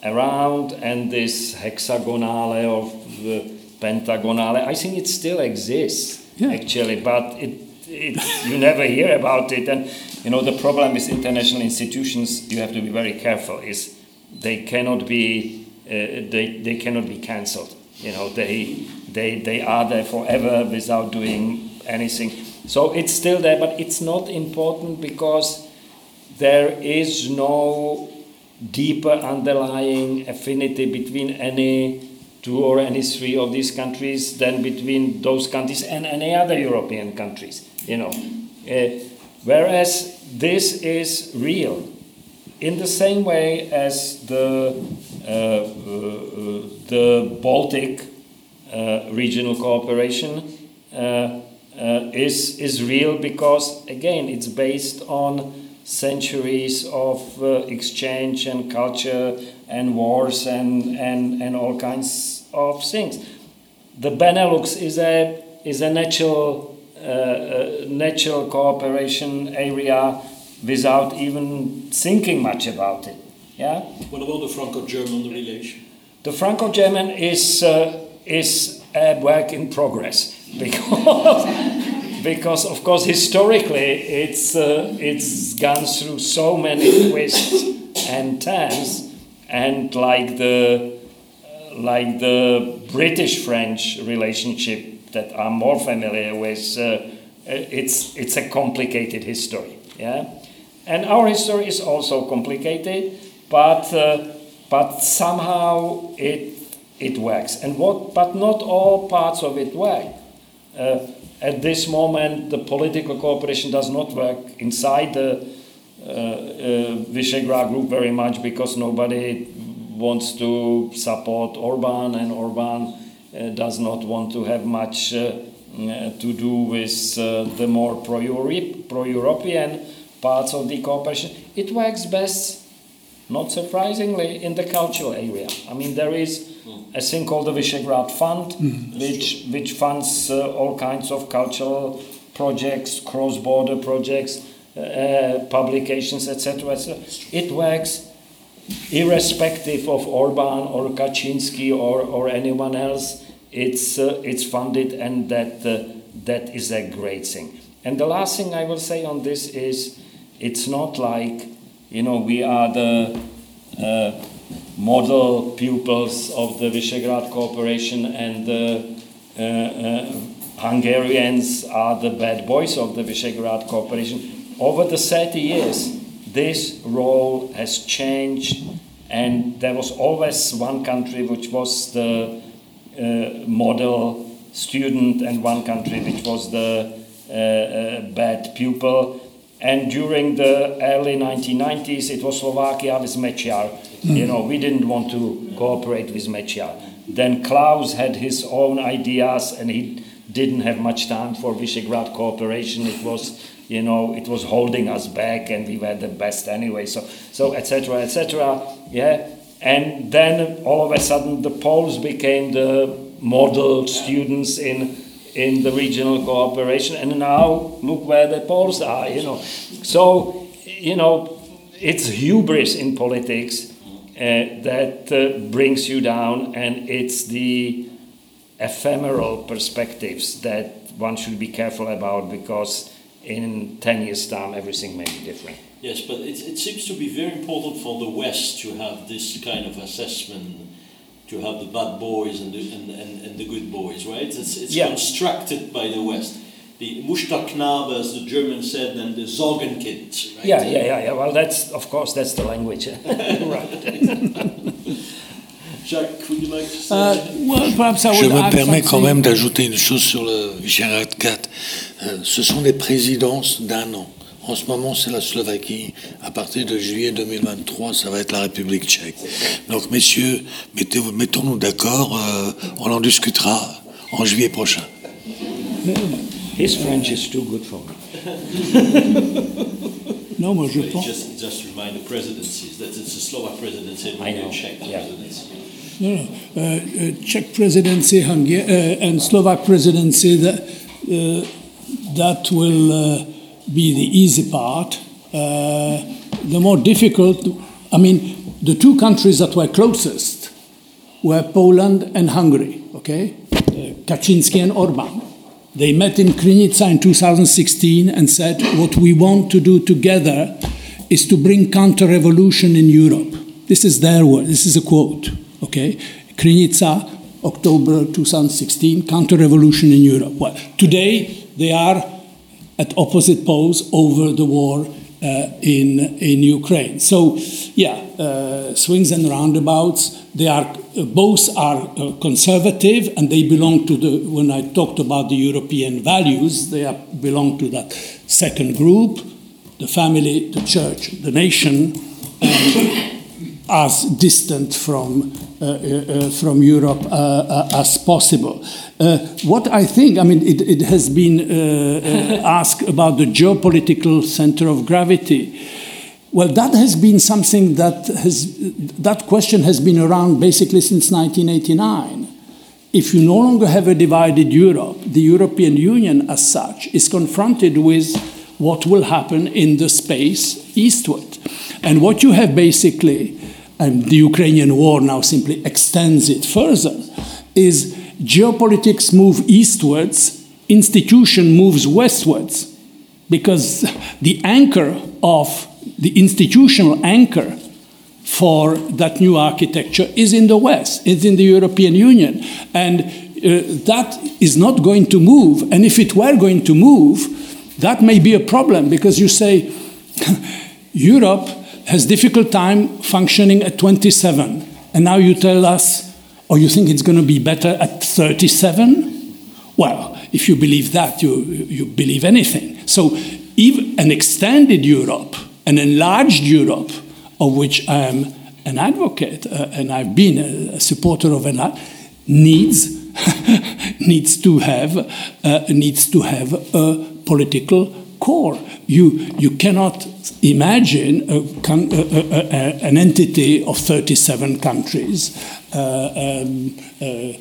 around and this hexagonale or the pentagonale, I think it still exists yeah. actually, but it, it, you never hear about it. And you know, the problem with international institutions, you have to be very careful, is they cannot be, uh, they, they cannot be cancelled you know, they, they, they are there forever without doing anything. So it's still there, but it's not important because there is no deeper underlying affinity between any two or any three of these countries than between those countries and any other European countries, you know. Uh, whereas this is real. In the same way as the, the Baltic uh, regional cooperation uh, uh, is, is real because, again, it's based on centuries of uh, exchange and culture and wars and, and, and all kinds of things. The Benelux is a, is a natural, uh, uh, natural cooperation area without even thinking much about it. Yeah? What about the Franco-German relation? The Franco-German is, uh, is a work in progress because, because of course historically it's, uh, it's gone through so many twists and turns and like the, like the British-French relationship that I'm more familiar with, uh, it's, it's a complicated history. Yeah? And our history is also complicated, but, uh, but somehow it, it works. And what, but not all parts of it work. Uh, at this moment, the political cooperation does not work inside the uh, uh, Visegrad group very much because nobody wants to support Orban, and Orban uh, does not want to have much to do with the more pro European parts of the cooperation. It works best, not surprisingly, in the cultural area. I mean, there is a thing called the Visegrad Fund, mm, which, which funds uh, all kinds of cultural projects, cross border projects, uh, publications, etc. etc. It works irrespective of Orban or Kaczynski or, or anyone else. It's, uh, it's funded, and that, uh, that is a great thing. And the last thing I will say on this is it's not like, you know, we are the uh, model pupils of the Visegrad Cooperation and the uh, uh, Hungarians are the bad boys of the Visegrad Cooperation. Over the 30 years, this role has changed, and there was always one country which was the uh, model student, and one country which was the bad pupil. And during the early 1990s, it was Slovakia with Mečiar. Mm. You know, we didn't want to cooperate with Mečiar. Then Klaus had his own ideas, and he didn't have much time for Visegrad cooperation. It was you know, it was holding us back and we were the best anyway. So, so etc. etc. Yeah. And then all of a sudden the Poles became the model students in in the regional cooperation, and now look where the Poles are. You know, so you know, it's hubris in politics uh, that uh, brings you down, and it's the ephemeral perspectives that one should be careful about because in 10 years' time, everything may be different. Yes, but it, it seems to be very important for the West to have this kind of assessment, to have the bad boys and the, and, and, and the good boys, right? It's, it's yeah. constructed by the West. The Musterknabe, as the Germans said, and the Sorgenkind. Right? Yeah, yeah, yeah, yeah. Well, that's, of course, that's the language. right. Jacques, would you like to say uh, well, perhaps I would Je me permets quand même d'ajouter une chose sur le Visegrad 4. Euh, ce sont des présidences d'un an. En ce moment, c'est la Slovaquie. À partir de juillet 2023, ça va être la République tchèque. Donc, messieurs, mettons-nous d'accord. Euh, on en discutera en juillet prochain. His French is too good for non, moi je pense. Just, just remind the presidencies that it's a Slovak presidency and a Czech presidency. No, no. Uh, uh, Czech presidency Hungary, uh, and Slovak presidency, that, uh, that will uh, be the easy part. Uh, the more difficult, I mean, the two countries that were closest were Poland and Hungary, okay? Kaczynski and Orban. They met in Krynica in 2016 and said, What we want to do together is to bring counter revolution in Europe. This is their word, this is a quote. Okay, Krynica, October 2016, counter-revolution in Europe. Well, today they are at opposite poles over the war uh, in in Ukraine. So, yeah, uh, swings and roundabouts. They are both are uh, conservative, and they belong to the. When I talked about the European values, they are, belong to that second group. the family, the church, the nation, and as distant from, uh, uh, uh from Europe uh, uh, as possible. Uh, what I think, I mean, it, it has been asked about the geopolitical center of gravity. Well, that has been something that has, that question has been around basically since 1989. If you no longer have a divided Europe, the European Union as such is confronted with what will happen in the space eastward. And what you have basically and the Ukrainian war now simply extends it further, is geopolitics move eastwards, institution moves westwards, because the anchor of the institutional anchor for that new architecture is in the West, it's in the European Union. And uh, that is not going to move. And if it were going to move, that may be a problem because you say Europe has difficult time functioning at 27 and now you tell us or oh, you think it's going to be better at 37 well if you believe that you, you believe anything. So even an extended europe an enlarged europe of which i am an advocate uh, and i've been a, a supporter of needs needs to have uh, needs to have a political core you you cannot imagine a, a, a, an entity of 37 countries uh, um, uh,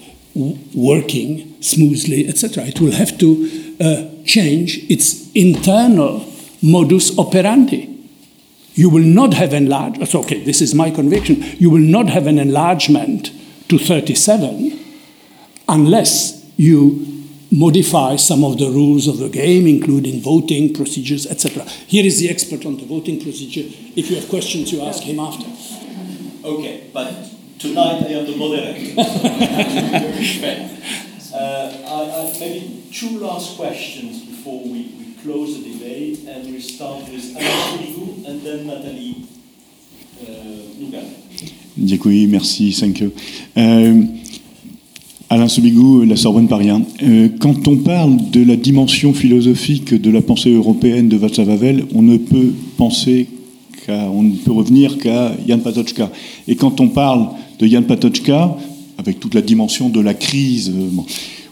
working smoothly, etc. It will have to uh, change its internal modus operandi. You will not have enlarged, okay, this is my conviction, you will not have an enlargement to 37 unless you modify some of the rules of the game, including voting procedures, etc. Here is the expert on the voting procedure. If you have questions, you ask him after. Okay, but tonight I am the moderator. uh, I, I, maybe two last questions before we, we close the debate, and we start with Alain and then Nathalie uh, Děkuji, merci, thank you. Uh, Alain Sobigou, La Sorbonne Paris euh, quand on parle de la dimension philosophique de la pensée européenne de Václav Havel, on ne peut penser qu'à, on ne peut revenir qu'à Jan Patočka. Et quand on parle de Jan Patočka, avec toute la dimension de la crise, euh,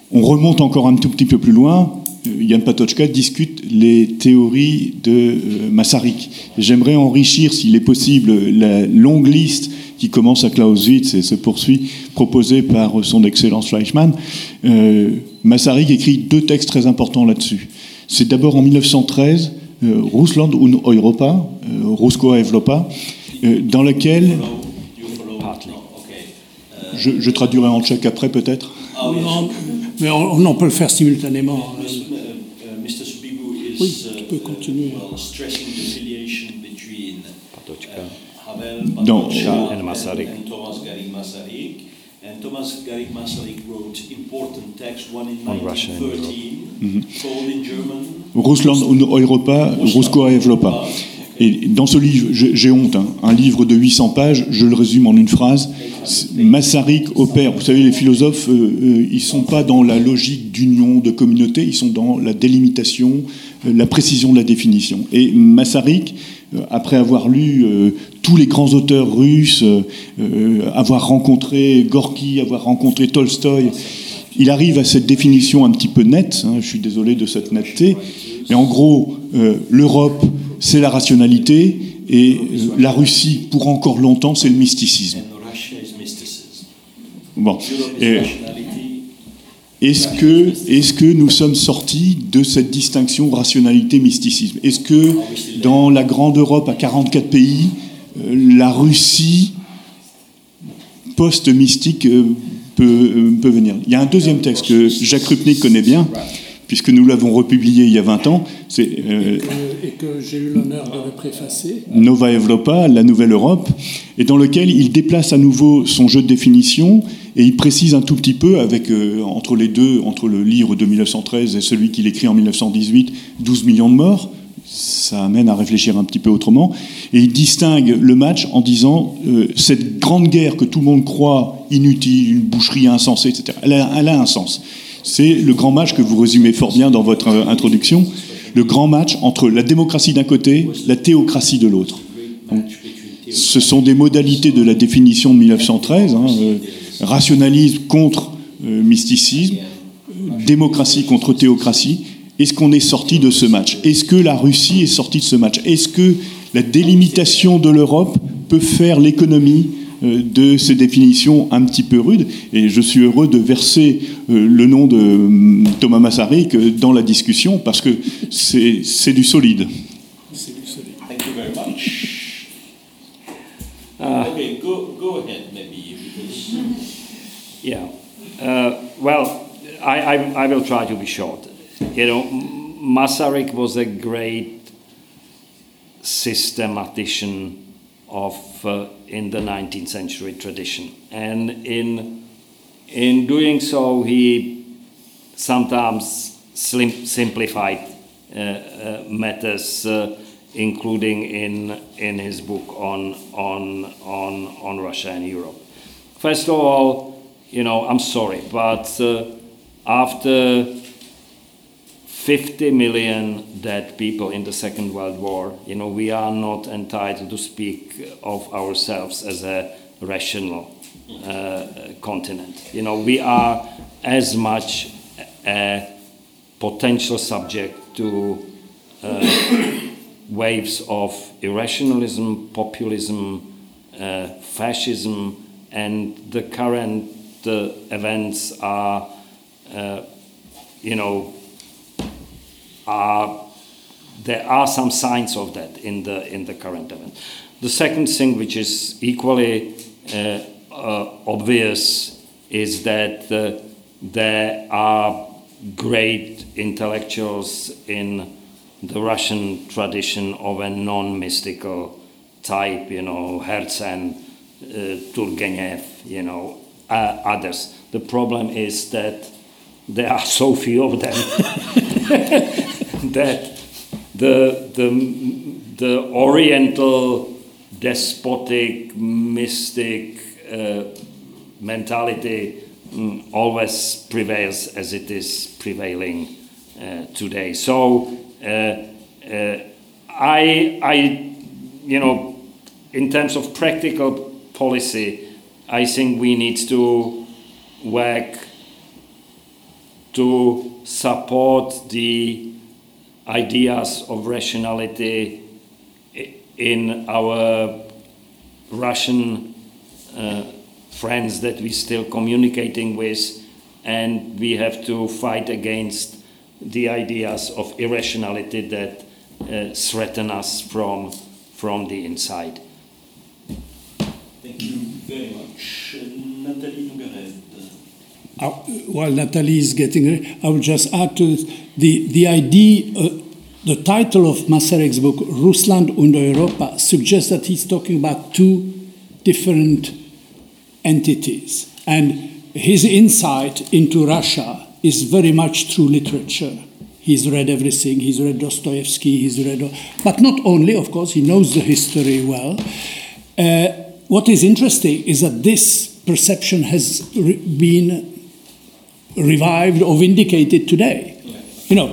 on remonte encore un tout petit peu plus loin. Euh, Jan Patočka discute les théories de Masaryk. J'aimerais enrichir, s'il est possible, la longue liste qui commence à Clausewitz et se poursuit, proposé par son Excellence Fleischmann. Euh, Masaryk écrit deux textes très importants là-dessus. C'est d'abord en 1913, euh, Russland und Europa, euh, Rusko Evropa, euh, dans lequel. Je, je, traduirai en tchèque après peut-être. Ah, oui, mais on, on, peut le faire simultanément. Oui, tu peux continuer. dans, and Masaryk. And Thomas Garrigue Masaryk. And Thomas Garrigue Masaryk wrote important text, one in 1913, mm -hmm. called in German. Russland und Europa, Rusko Evropa. Et dans ce livre, j'ai honte, hein, un livre de 800 pages, je le résume en une phrase. Masaryk opère, vous savez, les philosophes, euh, euh, ils ne sont pas dans la logique d'union, de communauté, ils sont dans la délimitation, euh, la précision de la définition. Et euh, après avoir lu tous les grands auteurs russes, avoir rencontré Gorky, avoir rencontré Tolstoï, il arrive à cette définition un petit peu nette, hein, je suis désolé de cette netteté, mais en gros, l'Europe, c'est la rationalité, et la Russie, pour encore longtemps, c'est le mysticisme. Bon. Est-ce que, est que nous sommes sortis de cette distinction rationalité-mysticisme? Est-ce que dans la grande Europe à 44 pays, euh, la Russie post-mystique euh, peut, euh, peut, venir? Il y a un deuxième texte que Jacques Rupnik connaît bien, puisque nous l'avons republié il y a 20 ans. C'est, euh, et que, que j'ai eu l'honneur de le préfacer. Nova Europa, la Nouvelle Europe, et dans lequel il déplace à nouveau son jeu de définition et il précise un tout petit peu, avec, euh, entre les deux, entre le livre de 1913 et celui qu'il écrit en 1918, 12 millions de morts. Ça amène à réfléchir un petit peu autrement. Et il distingue le match en disant euh, cette grande guerre que tout le monde croit inutile, une boucherie insensée, etc., elle a, elle a un sens. C'est le grand match que vous résumez fort bien dans votre euh, introduction. le grand match entre la démocratie d'un côté, la théocratie de l'autre. Ce sont des modalités de la définition de 1913, hein, euh, rationalisme contre euh, mysticisme, démocratie contre théocratie. Est-ce qu'on est sorti de ce match? Est-ce que la Russie est sortie de ce match? Est-ce que la délimitation de l'Europe peut faire l'économie de ces définitions un petit peu rudes. Et je suis heureux de verser euh, le nom de hum, Thomas Massarik dans la discussion parce que c'est du solide. Thank you very much. Uh, okay, go, go ahead, maybe. Yeah. Uh, well, I, will try to be short. You know, Masaryk was a great systematician of uh, in the 19th century tradition, and in in doing so, he sometimes slim, simplified uh, uh matters, uh, including in in his book on on on on Russia and Europe. First of all, you know, I'm sorry, but uh, after 50 million dead people in the Second World War, you know, we are not entitled to speak of ourselves as a rational uh, continent. You know, we are as much a potential subject to uh, waves of irrationalism, populism, uh, fascism, and the current uh, events are, uh, you know, there are some signs of that in the in the current event. The second thing, which is equally uh, uh, obvious, is that uh, there are great intellectuals in the Russian tradition of a non-mystical type, you know, Herzen, uh, Turgenev, you know, uh, others. The problem is that there are so few of them that the, the, the Oriental despotic, mystic uh, mentality um, always prevails as it is prevailing uh, today. So uh, uh, I, I, you know, in terms of practical policy, I think we need to work to support the ideas of rationality in our Russian uh, friends that we're still communicating with, and we have to fight against the ideas of irrationality that uh, threaten us from, from the inside. Thank you very much. Nathalie Nogaret. While Nathalie is getting ready, I would just add to the, the idea, uh, the title of Masaryk's book, Russland und Europa, suggests that he's talking about two different entities. And his insight into Russia is very much through literature. He's read everything, he's read Dostoevsky, he's read, but not only, of course, he knows the history well. Uh, what is interesting is that this perception has been revived or vindicated today. You know,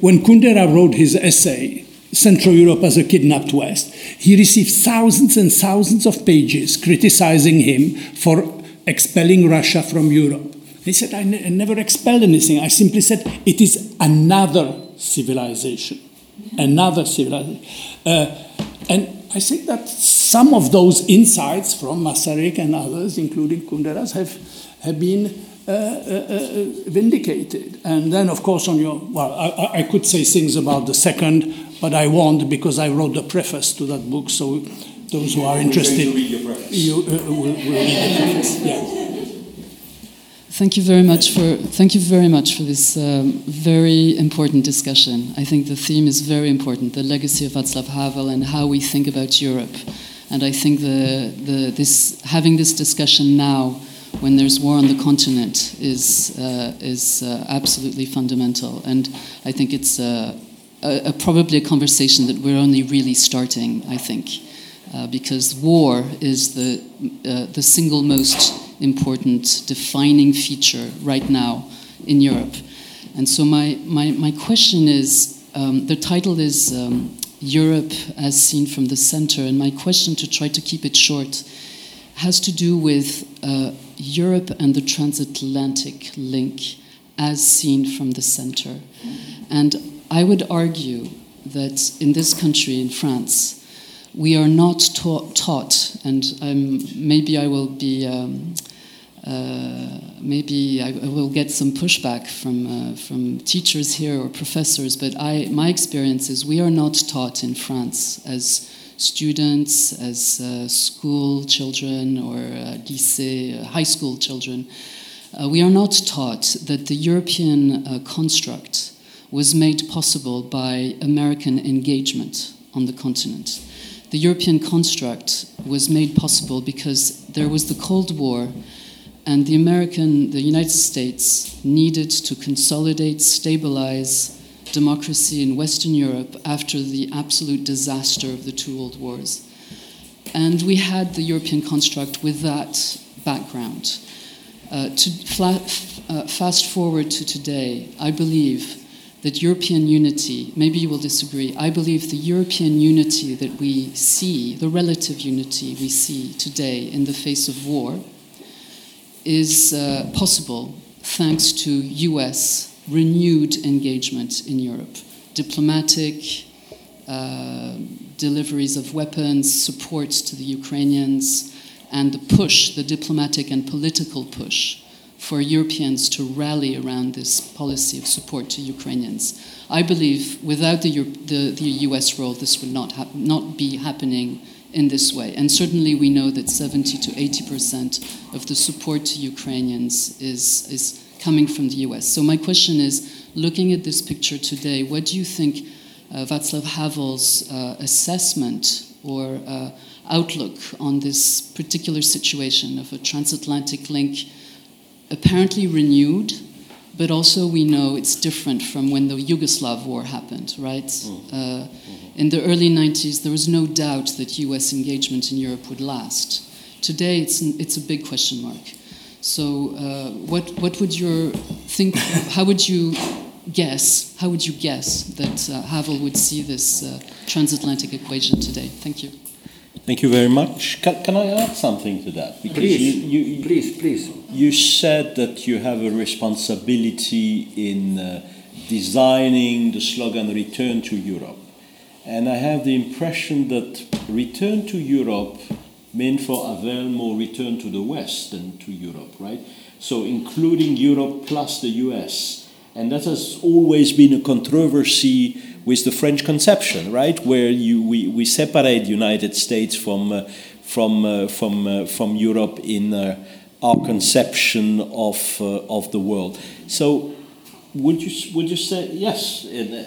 when Kundera wrote his essay, Central Europe as a Kidnapped West, he received thousands and thousands of pages criticizing him for expelling Russia from Europe. He said, I, ne- I never expelled anything. I simply said it is another civilization. Another civilization. Uh, and I think that some of those insights from Masaryk and others, including Kunderas, have, have been Uh, uh, uh, vindicated. And then, of course, on your, well, I, I, could say things about the second, but I won't because I wrote the preface to that book. So those who are interested, you will, will, read the preface. Yeah. Thank you very much for thank you very much for this um, very important discussion. I think the theme is very important: the legacy of Václav Havel and how we think about Europe. And I think the, the this having this discussion now when there's war on the continent is, uh, is uh, absolutely fundamental. And I think it's uh, a, a, probably a conversation that we're only really starting, I think, uh, because war is the, uh, the single most important defining feature right now in Europe. And so my, my, my question is, Um, the title is um, Europe as Seen from the Center, and my question, to try to keep it short, has to do with uh, Europe and the transatlantic link as seen from the center. And I would argue that in this country, in France, we are not taught, taught and um, maybe I will be. Um, uh, maybe I, I, will get some pushback from uh, from teachers here or professors, but I, my experience is we are not taught in France as students, as uh, school children or uh, lycée, uh, high school children. Uh, we are not taught that the European construct was made possible by American engagement on the continent. The European construct was made possible because there was the Cold War and the American, the United States needed to consolidate, stabilize democracy in Western Europe after the absolute disaster of the two world wars. And we had the European construct with that background. Uh, to uh, fast forward to today, I believe that European unity, maybe you will disagree, I believe the European unity that we see, the relative unity we see today in the face of war, is uh, possible thanks to US renewed engagement in Europe. Diplomatic, uh, deliveries of weapons, support to the Ukrainians, and the push, the diplomatic and political push for Europeans to rally around this policy of support to Ukrainians. I believe without the, the, the US role, this would not, not be happening in this way. And certainly we know that 70 to 80% of the support to Ukrainians is, is coming from the US. So my question is, looking at this picture today, what do you think uh, Václav Havel's uh, assessment or uh, outlook on this particular situation of a transatlantic link apparently renewed, but also we know it's different from when the Yugoslav war happened, right? Mm. In the early 90s, there was no doubt that US engagement in Europe would last. Today, it's, it's a big question mark. So, uh, what, what would you think? how would you guess? How would you guess that uh, Havel would see this uh, transatlantic equation today? Thank you. Thank you very much. Can, can I add something to that? Because please, you, you, please, please. You said that you have a responsibility in uh, designing the slogan "Return to Europe." And I have the impression that return to Europe meant for Havel more return to the West than to Europe, right? So including Europe plus the US. And that has always been a controversy with the French conception, right? Where you, we, we separate United States from, uh, from, uh, from, uh, from Europe in uh, our conception of, uh, of the world. So would you, would you say, yes, in,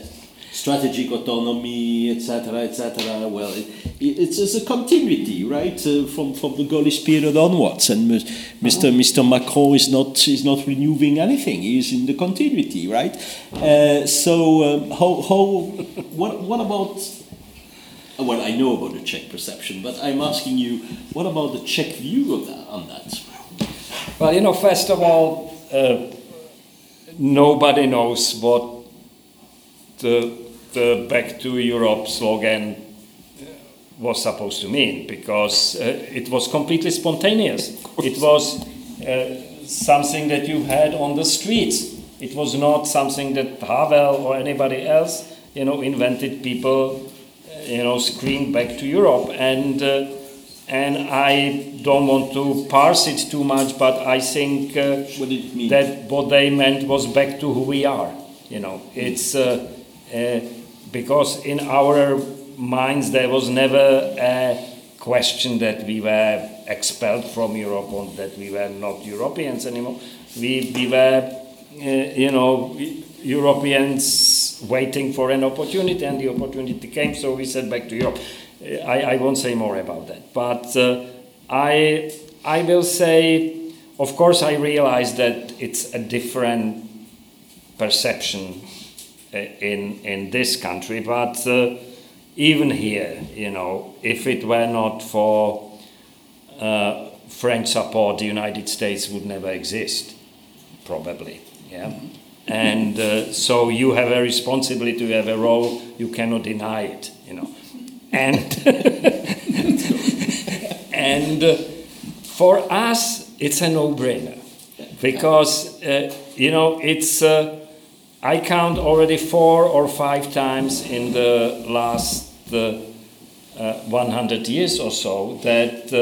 strategic autonomy, etc., etc. Well, it, it's, it's, a continuity, right, uh, from from the Gaullist period onwards. And Mr. Mr. Macron is not is not renewing anything. He's in the continuity, right? Uh, so um, how how what what about? Well, I know about the Czech perception, but I'm asking you, what about the Czech view of that, on that? Well, you know, first of all, uh, nobody knows what the the Back to Europe slogan was supposed to mean because uh, it was completely spontaneous. It was uh, something that you had on the streets. It was not something that Havel or anybody else, you know, invented. People, uh, you know, screamed back to Europe, and uh, and I don't want to parse it too much, but I think uh, what that what they meant was back to who we are. You know, it's. Because in our minds there was never a question that we were expelled from Europe or that we were not Europeans anymore. We, we were, uh, you know, Europeans waiting for an opportunity, and the opportunity came, so we said back to Europe. Uh, I, I won't say more about that. But uh, I, I will say, of course, I realize that it's a different perception in in this country. But uh, even here, you know, if it were not for uh, French support, the United States would never exist, probably. Yeah. And uh, so you have a responsibility, you have a role, you cannot deny it, you know. And, and uh, for us, it's a no-brainer because, uh, you know, it's, uh, I count already four or five times in the last uh, uh, 100 years or so that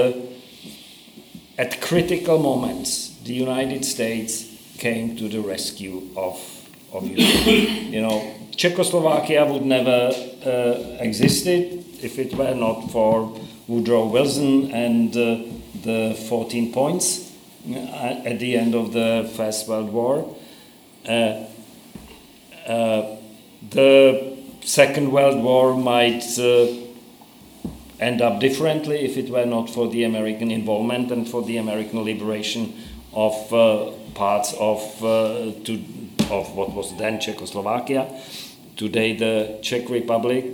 at critical moments, the United States came to the rescue of, of you know, Czechoslovakia would never uh, existed if it were not for Woodrow Wilson and uh, the 14 points uh, at the end of the First World War. Uh, the Second World War might uh, end up differently if it were not for the American involvement and for the American liberation of uh, parts of, to, of what was then Czechoslovakia, today the Czech Republic.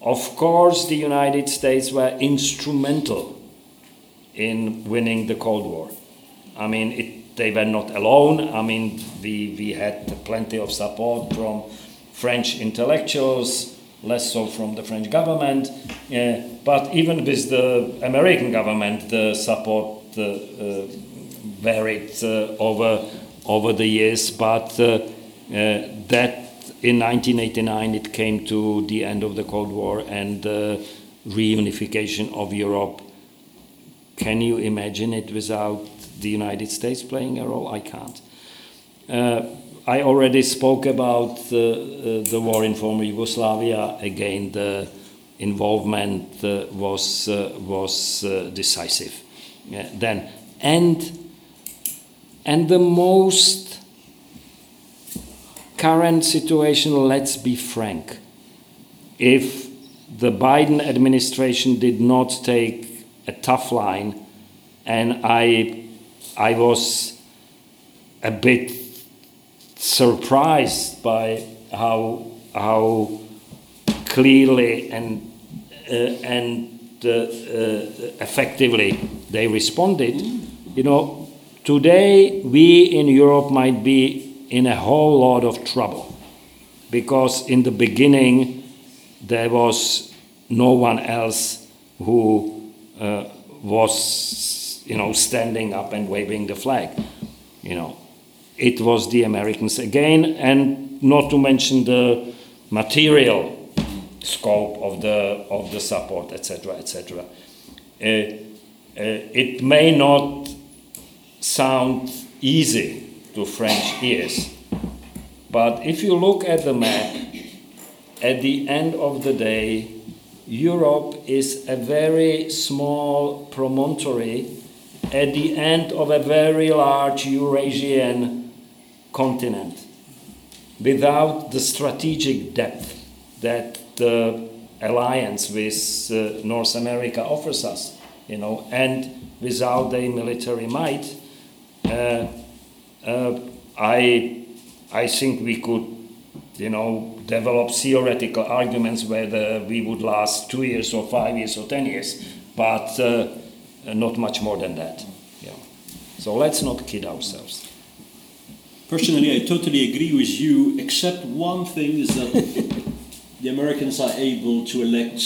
Of course, the United States were instrumental in winning the Cold War. I mean, it, they were not alone. I mean, we, we had plenty of support from French intellectuals, less so from the French government. Uh, but even with the American government, the support uh, uh, varied uh, over, over the years. But uh, uh, that in 1989 it came to the end of the Cold War and the reunification of Europe. Can you imagine it without the United States playing a role? I can't. I already spoke about uh, uh, the war in former Yugoslavia. Again, the involvement uh, was was decisive. Yeah, then, and and the most current situation. Let's be frank. If the Biden administration did not take a tough line, and I, I was a bit surprised by how how clearly and uh, and uh, uh, effectively they responded. You know, today we in Europe might be in a whole lot of trouble because in the beginning there was no one else who uh, was you know standing up and waving the flag. You know, it was the Americans again, and not to mention the material scope of the of the support, etc., etc. Uh, uh, it may not sound easy to French ears, but if you look at the map, at the end of the day, Europe is a very small promontory at the end of a very large Eurasian continent without the strategic depth that the alliance with uh, North America offers us, you know, and without a military might, uh, uh, I, I think we could, you know, develop theoretical arguments whether we would last two years or five years or ten years, but uh, not much more than that. Yeah. So let's not kid ourselves. Personally, I totally agree with you, except one thing is that the Americans are able to elect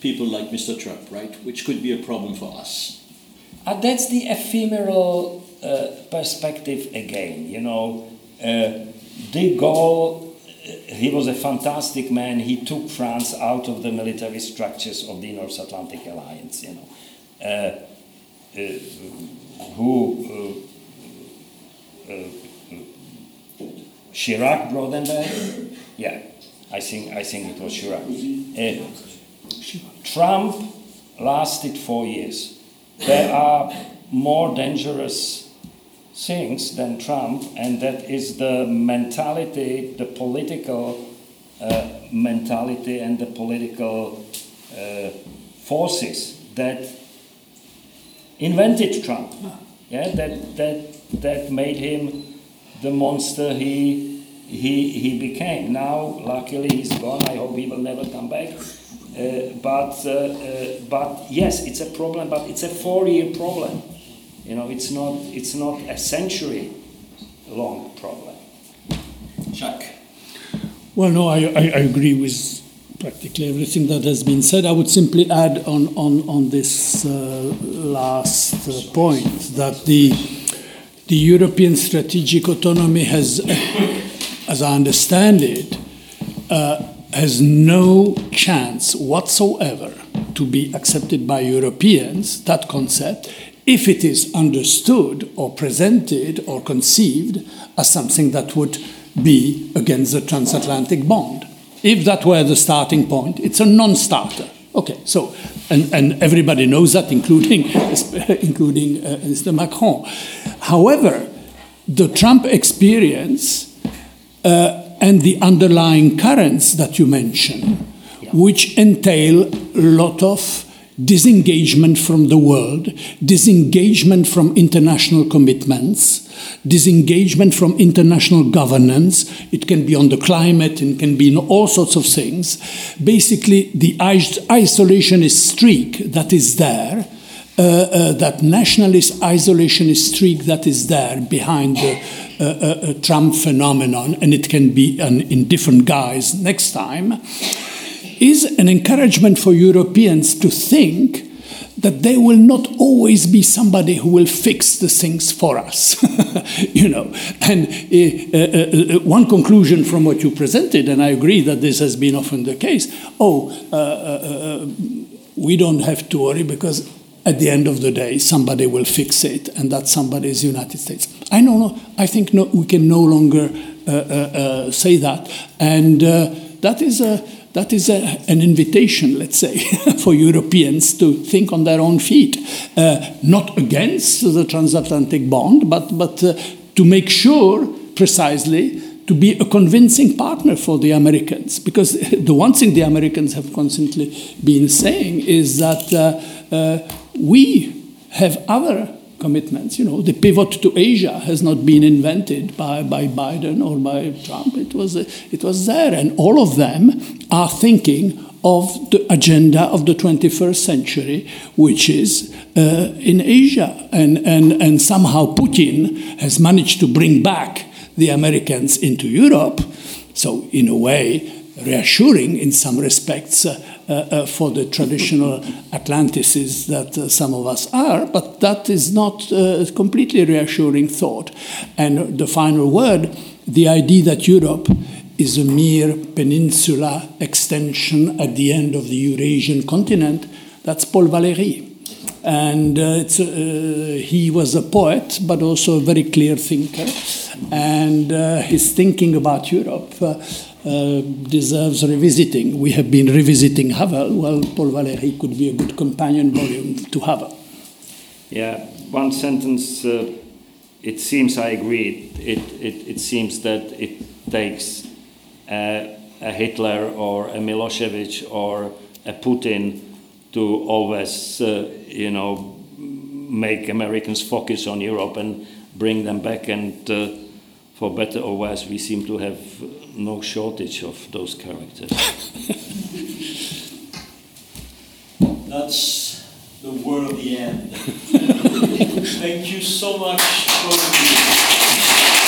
people like Mr. Trump, right? Which could be a problem for us. Uh, that's the ephemeral uh, perspective again. You know, uh, De Gaulle, uh, he was a fantastic man. He took France out of the military structures of the North Atlantic Alliance. You know, uh, uh, who Chirac brought them back. Yeah, I think I think it was Chirac. Uh, Trump lasted four years. There are more dangerous things than Trump, and that is the mentality, the political uh, mentality, and the political uh, forces that invented Trump. Yeah, that that that made him the monster he, he, he became. Now, luckily, he's gone. I hope he will never come back. Uh, but, uh, uh, but yes, it's a problem, but it's a four-year problem. You know, it's not, it's not a century-long problem. Jacques. Well, no, I, I, I, agree with practically everything that has been said. I would simply add on, on, on this uh, last uh, point that the, the European strategic autonomy has, as I understand it, uh, has no chance whatsoever to be accepted by Europeans, that concept, if it is understood or presented or conceived as something that would be against the transatlantic bond. If that were the starting point, it's a non starter. Okay, so, and, and everybody knows that, including, including uh, Mr. Macron. However, the Trump experience uh, and the underlying currents that you mentioned, yeah. which entail a lot of disengagement from the world, disengagement from international commitments, disengagement from international governance. It can be on the climate, it can be in all sorts of things. Basically, the isolationist streak that is there. Uh, uh, that nationalist isolationist streak that is there behind the uh, uh, uh Trump phenomenon, and it can be an, in different guise next time, is an encouragement for Europeans to think that there will not always be somebody who will fix the things for us. you know, and uh, uh, uh, one conclusion from what you presented, and I agree that this has been often the case. Oh, uh, uh, uh, we don't have to worry because at the end of the day, somebody will fix it, and that somebody is the United States. I know. I think no, we can no longer say that, and that is a that is a, an invitation, let's say, for Europeans to think on their own feet, uh, not against the transatlantic bond, but, but uh, to make sure precisely to be a convincing partner for the Americans. Because the one thing the Americans have constantly been saying is that uh, uh we have other commitments. You know, the pivot to Asia has not been invented by, by Biden or by Trump. It was, it was there. And all of them are thinking of the agenda of the 21st century, which is uh, in Asia. And, and, and somehow Putin has managed to bring back the Americans into Europe. So, in a way, reassuring in some respects uh, for the traditional Atlanticists that uh, some of us are, but that is not a completely reassuring thought. And the final word the idea that Europe is a mere peninsula extension at the end of the Eurasian continent, that's Paul Valéry. And uh, uh, he was a poet, but also a very clear thinker. And uh, his thinking about Europe uh, deserves revisiting. We have been revisiting Havel. Well, Paul Valéry could be a good companion volume to Havel. Yeah, one sentence. Uh, it seems I agree. It, it, it seems that it takes a, a Hitler or a Milosevic or a Putin to always, uh, you know, make Americans focus on Europe and bring them back. And uh, for better or worse, we seem to have uh, no shortage of those characters. That's the word of the end. Thank you so much for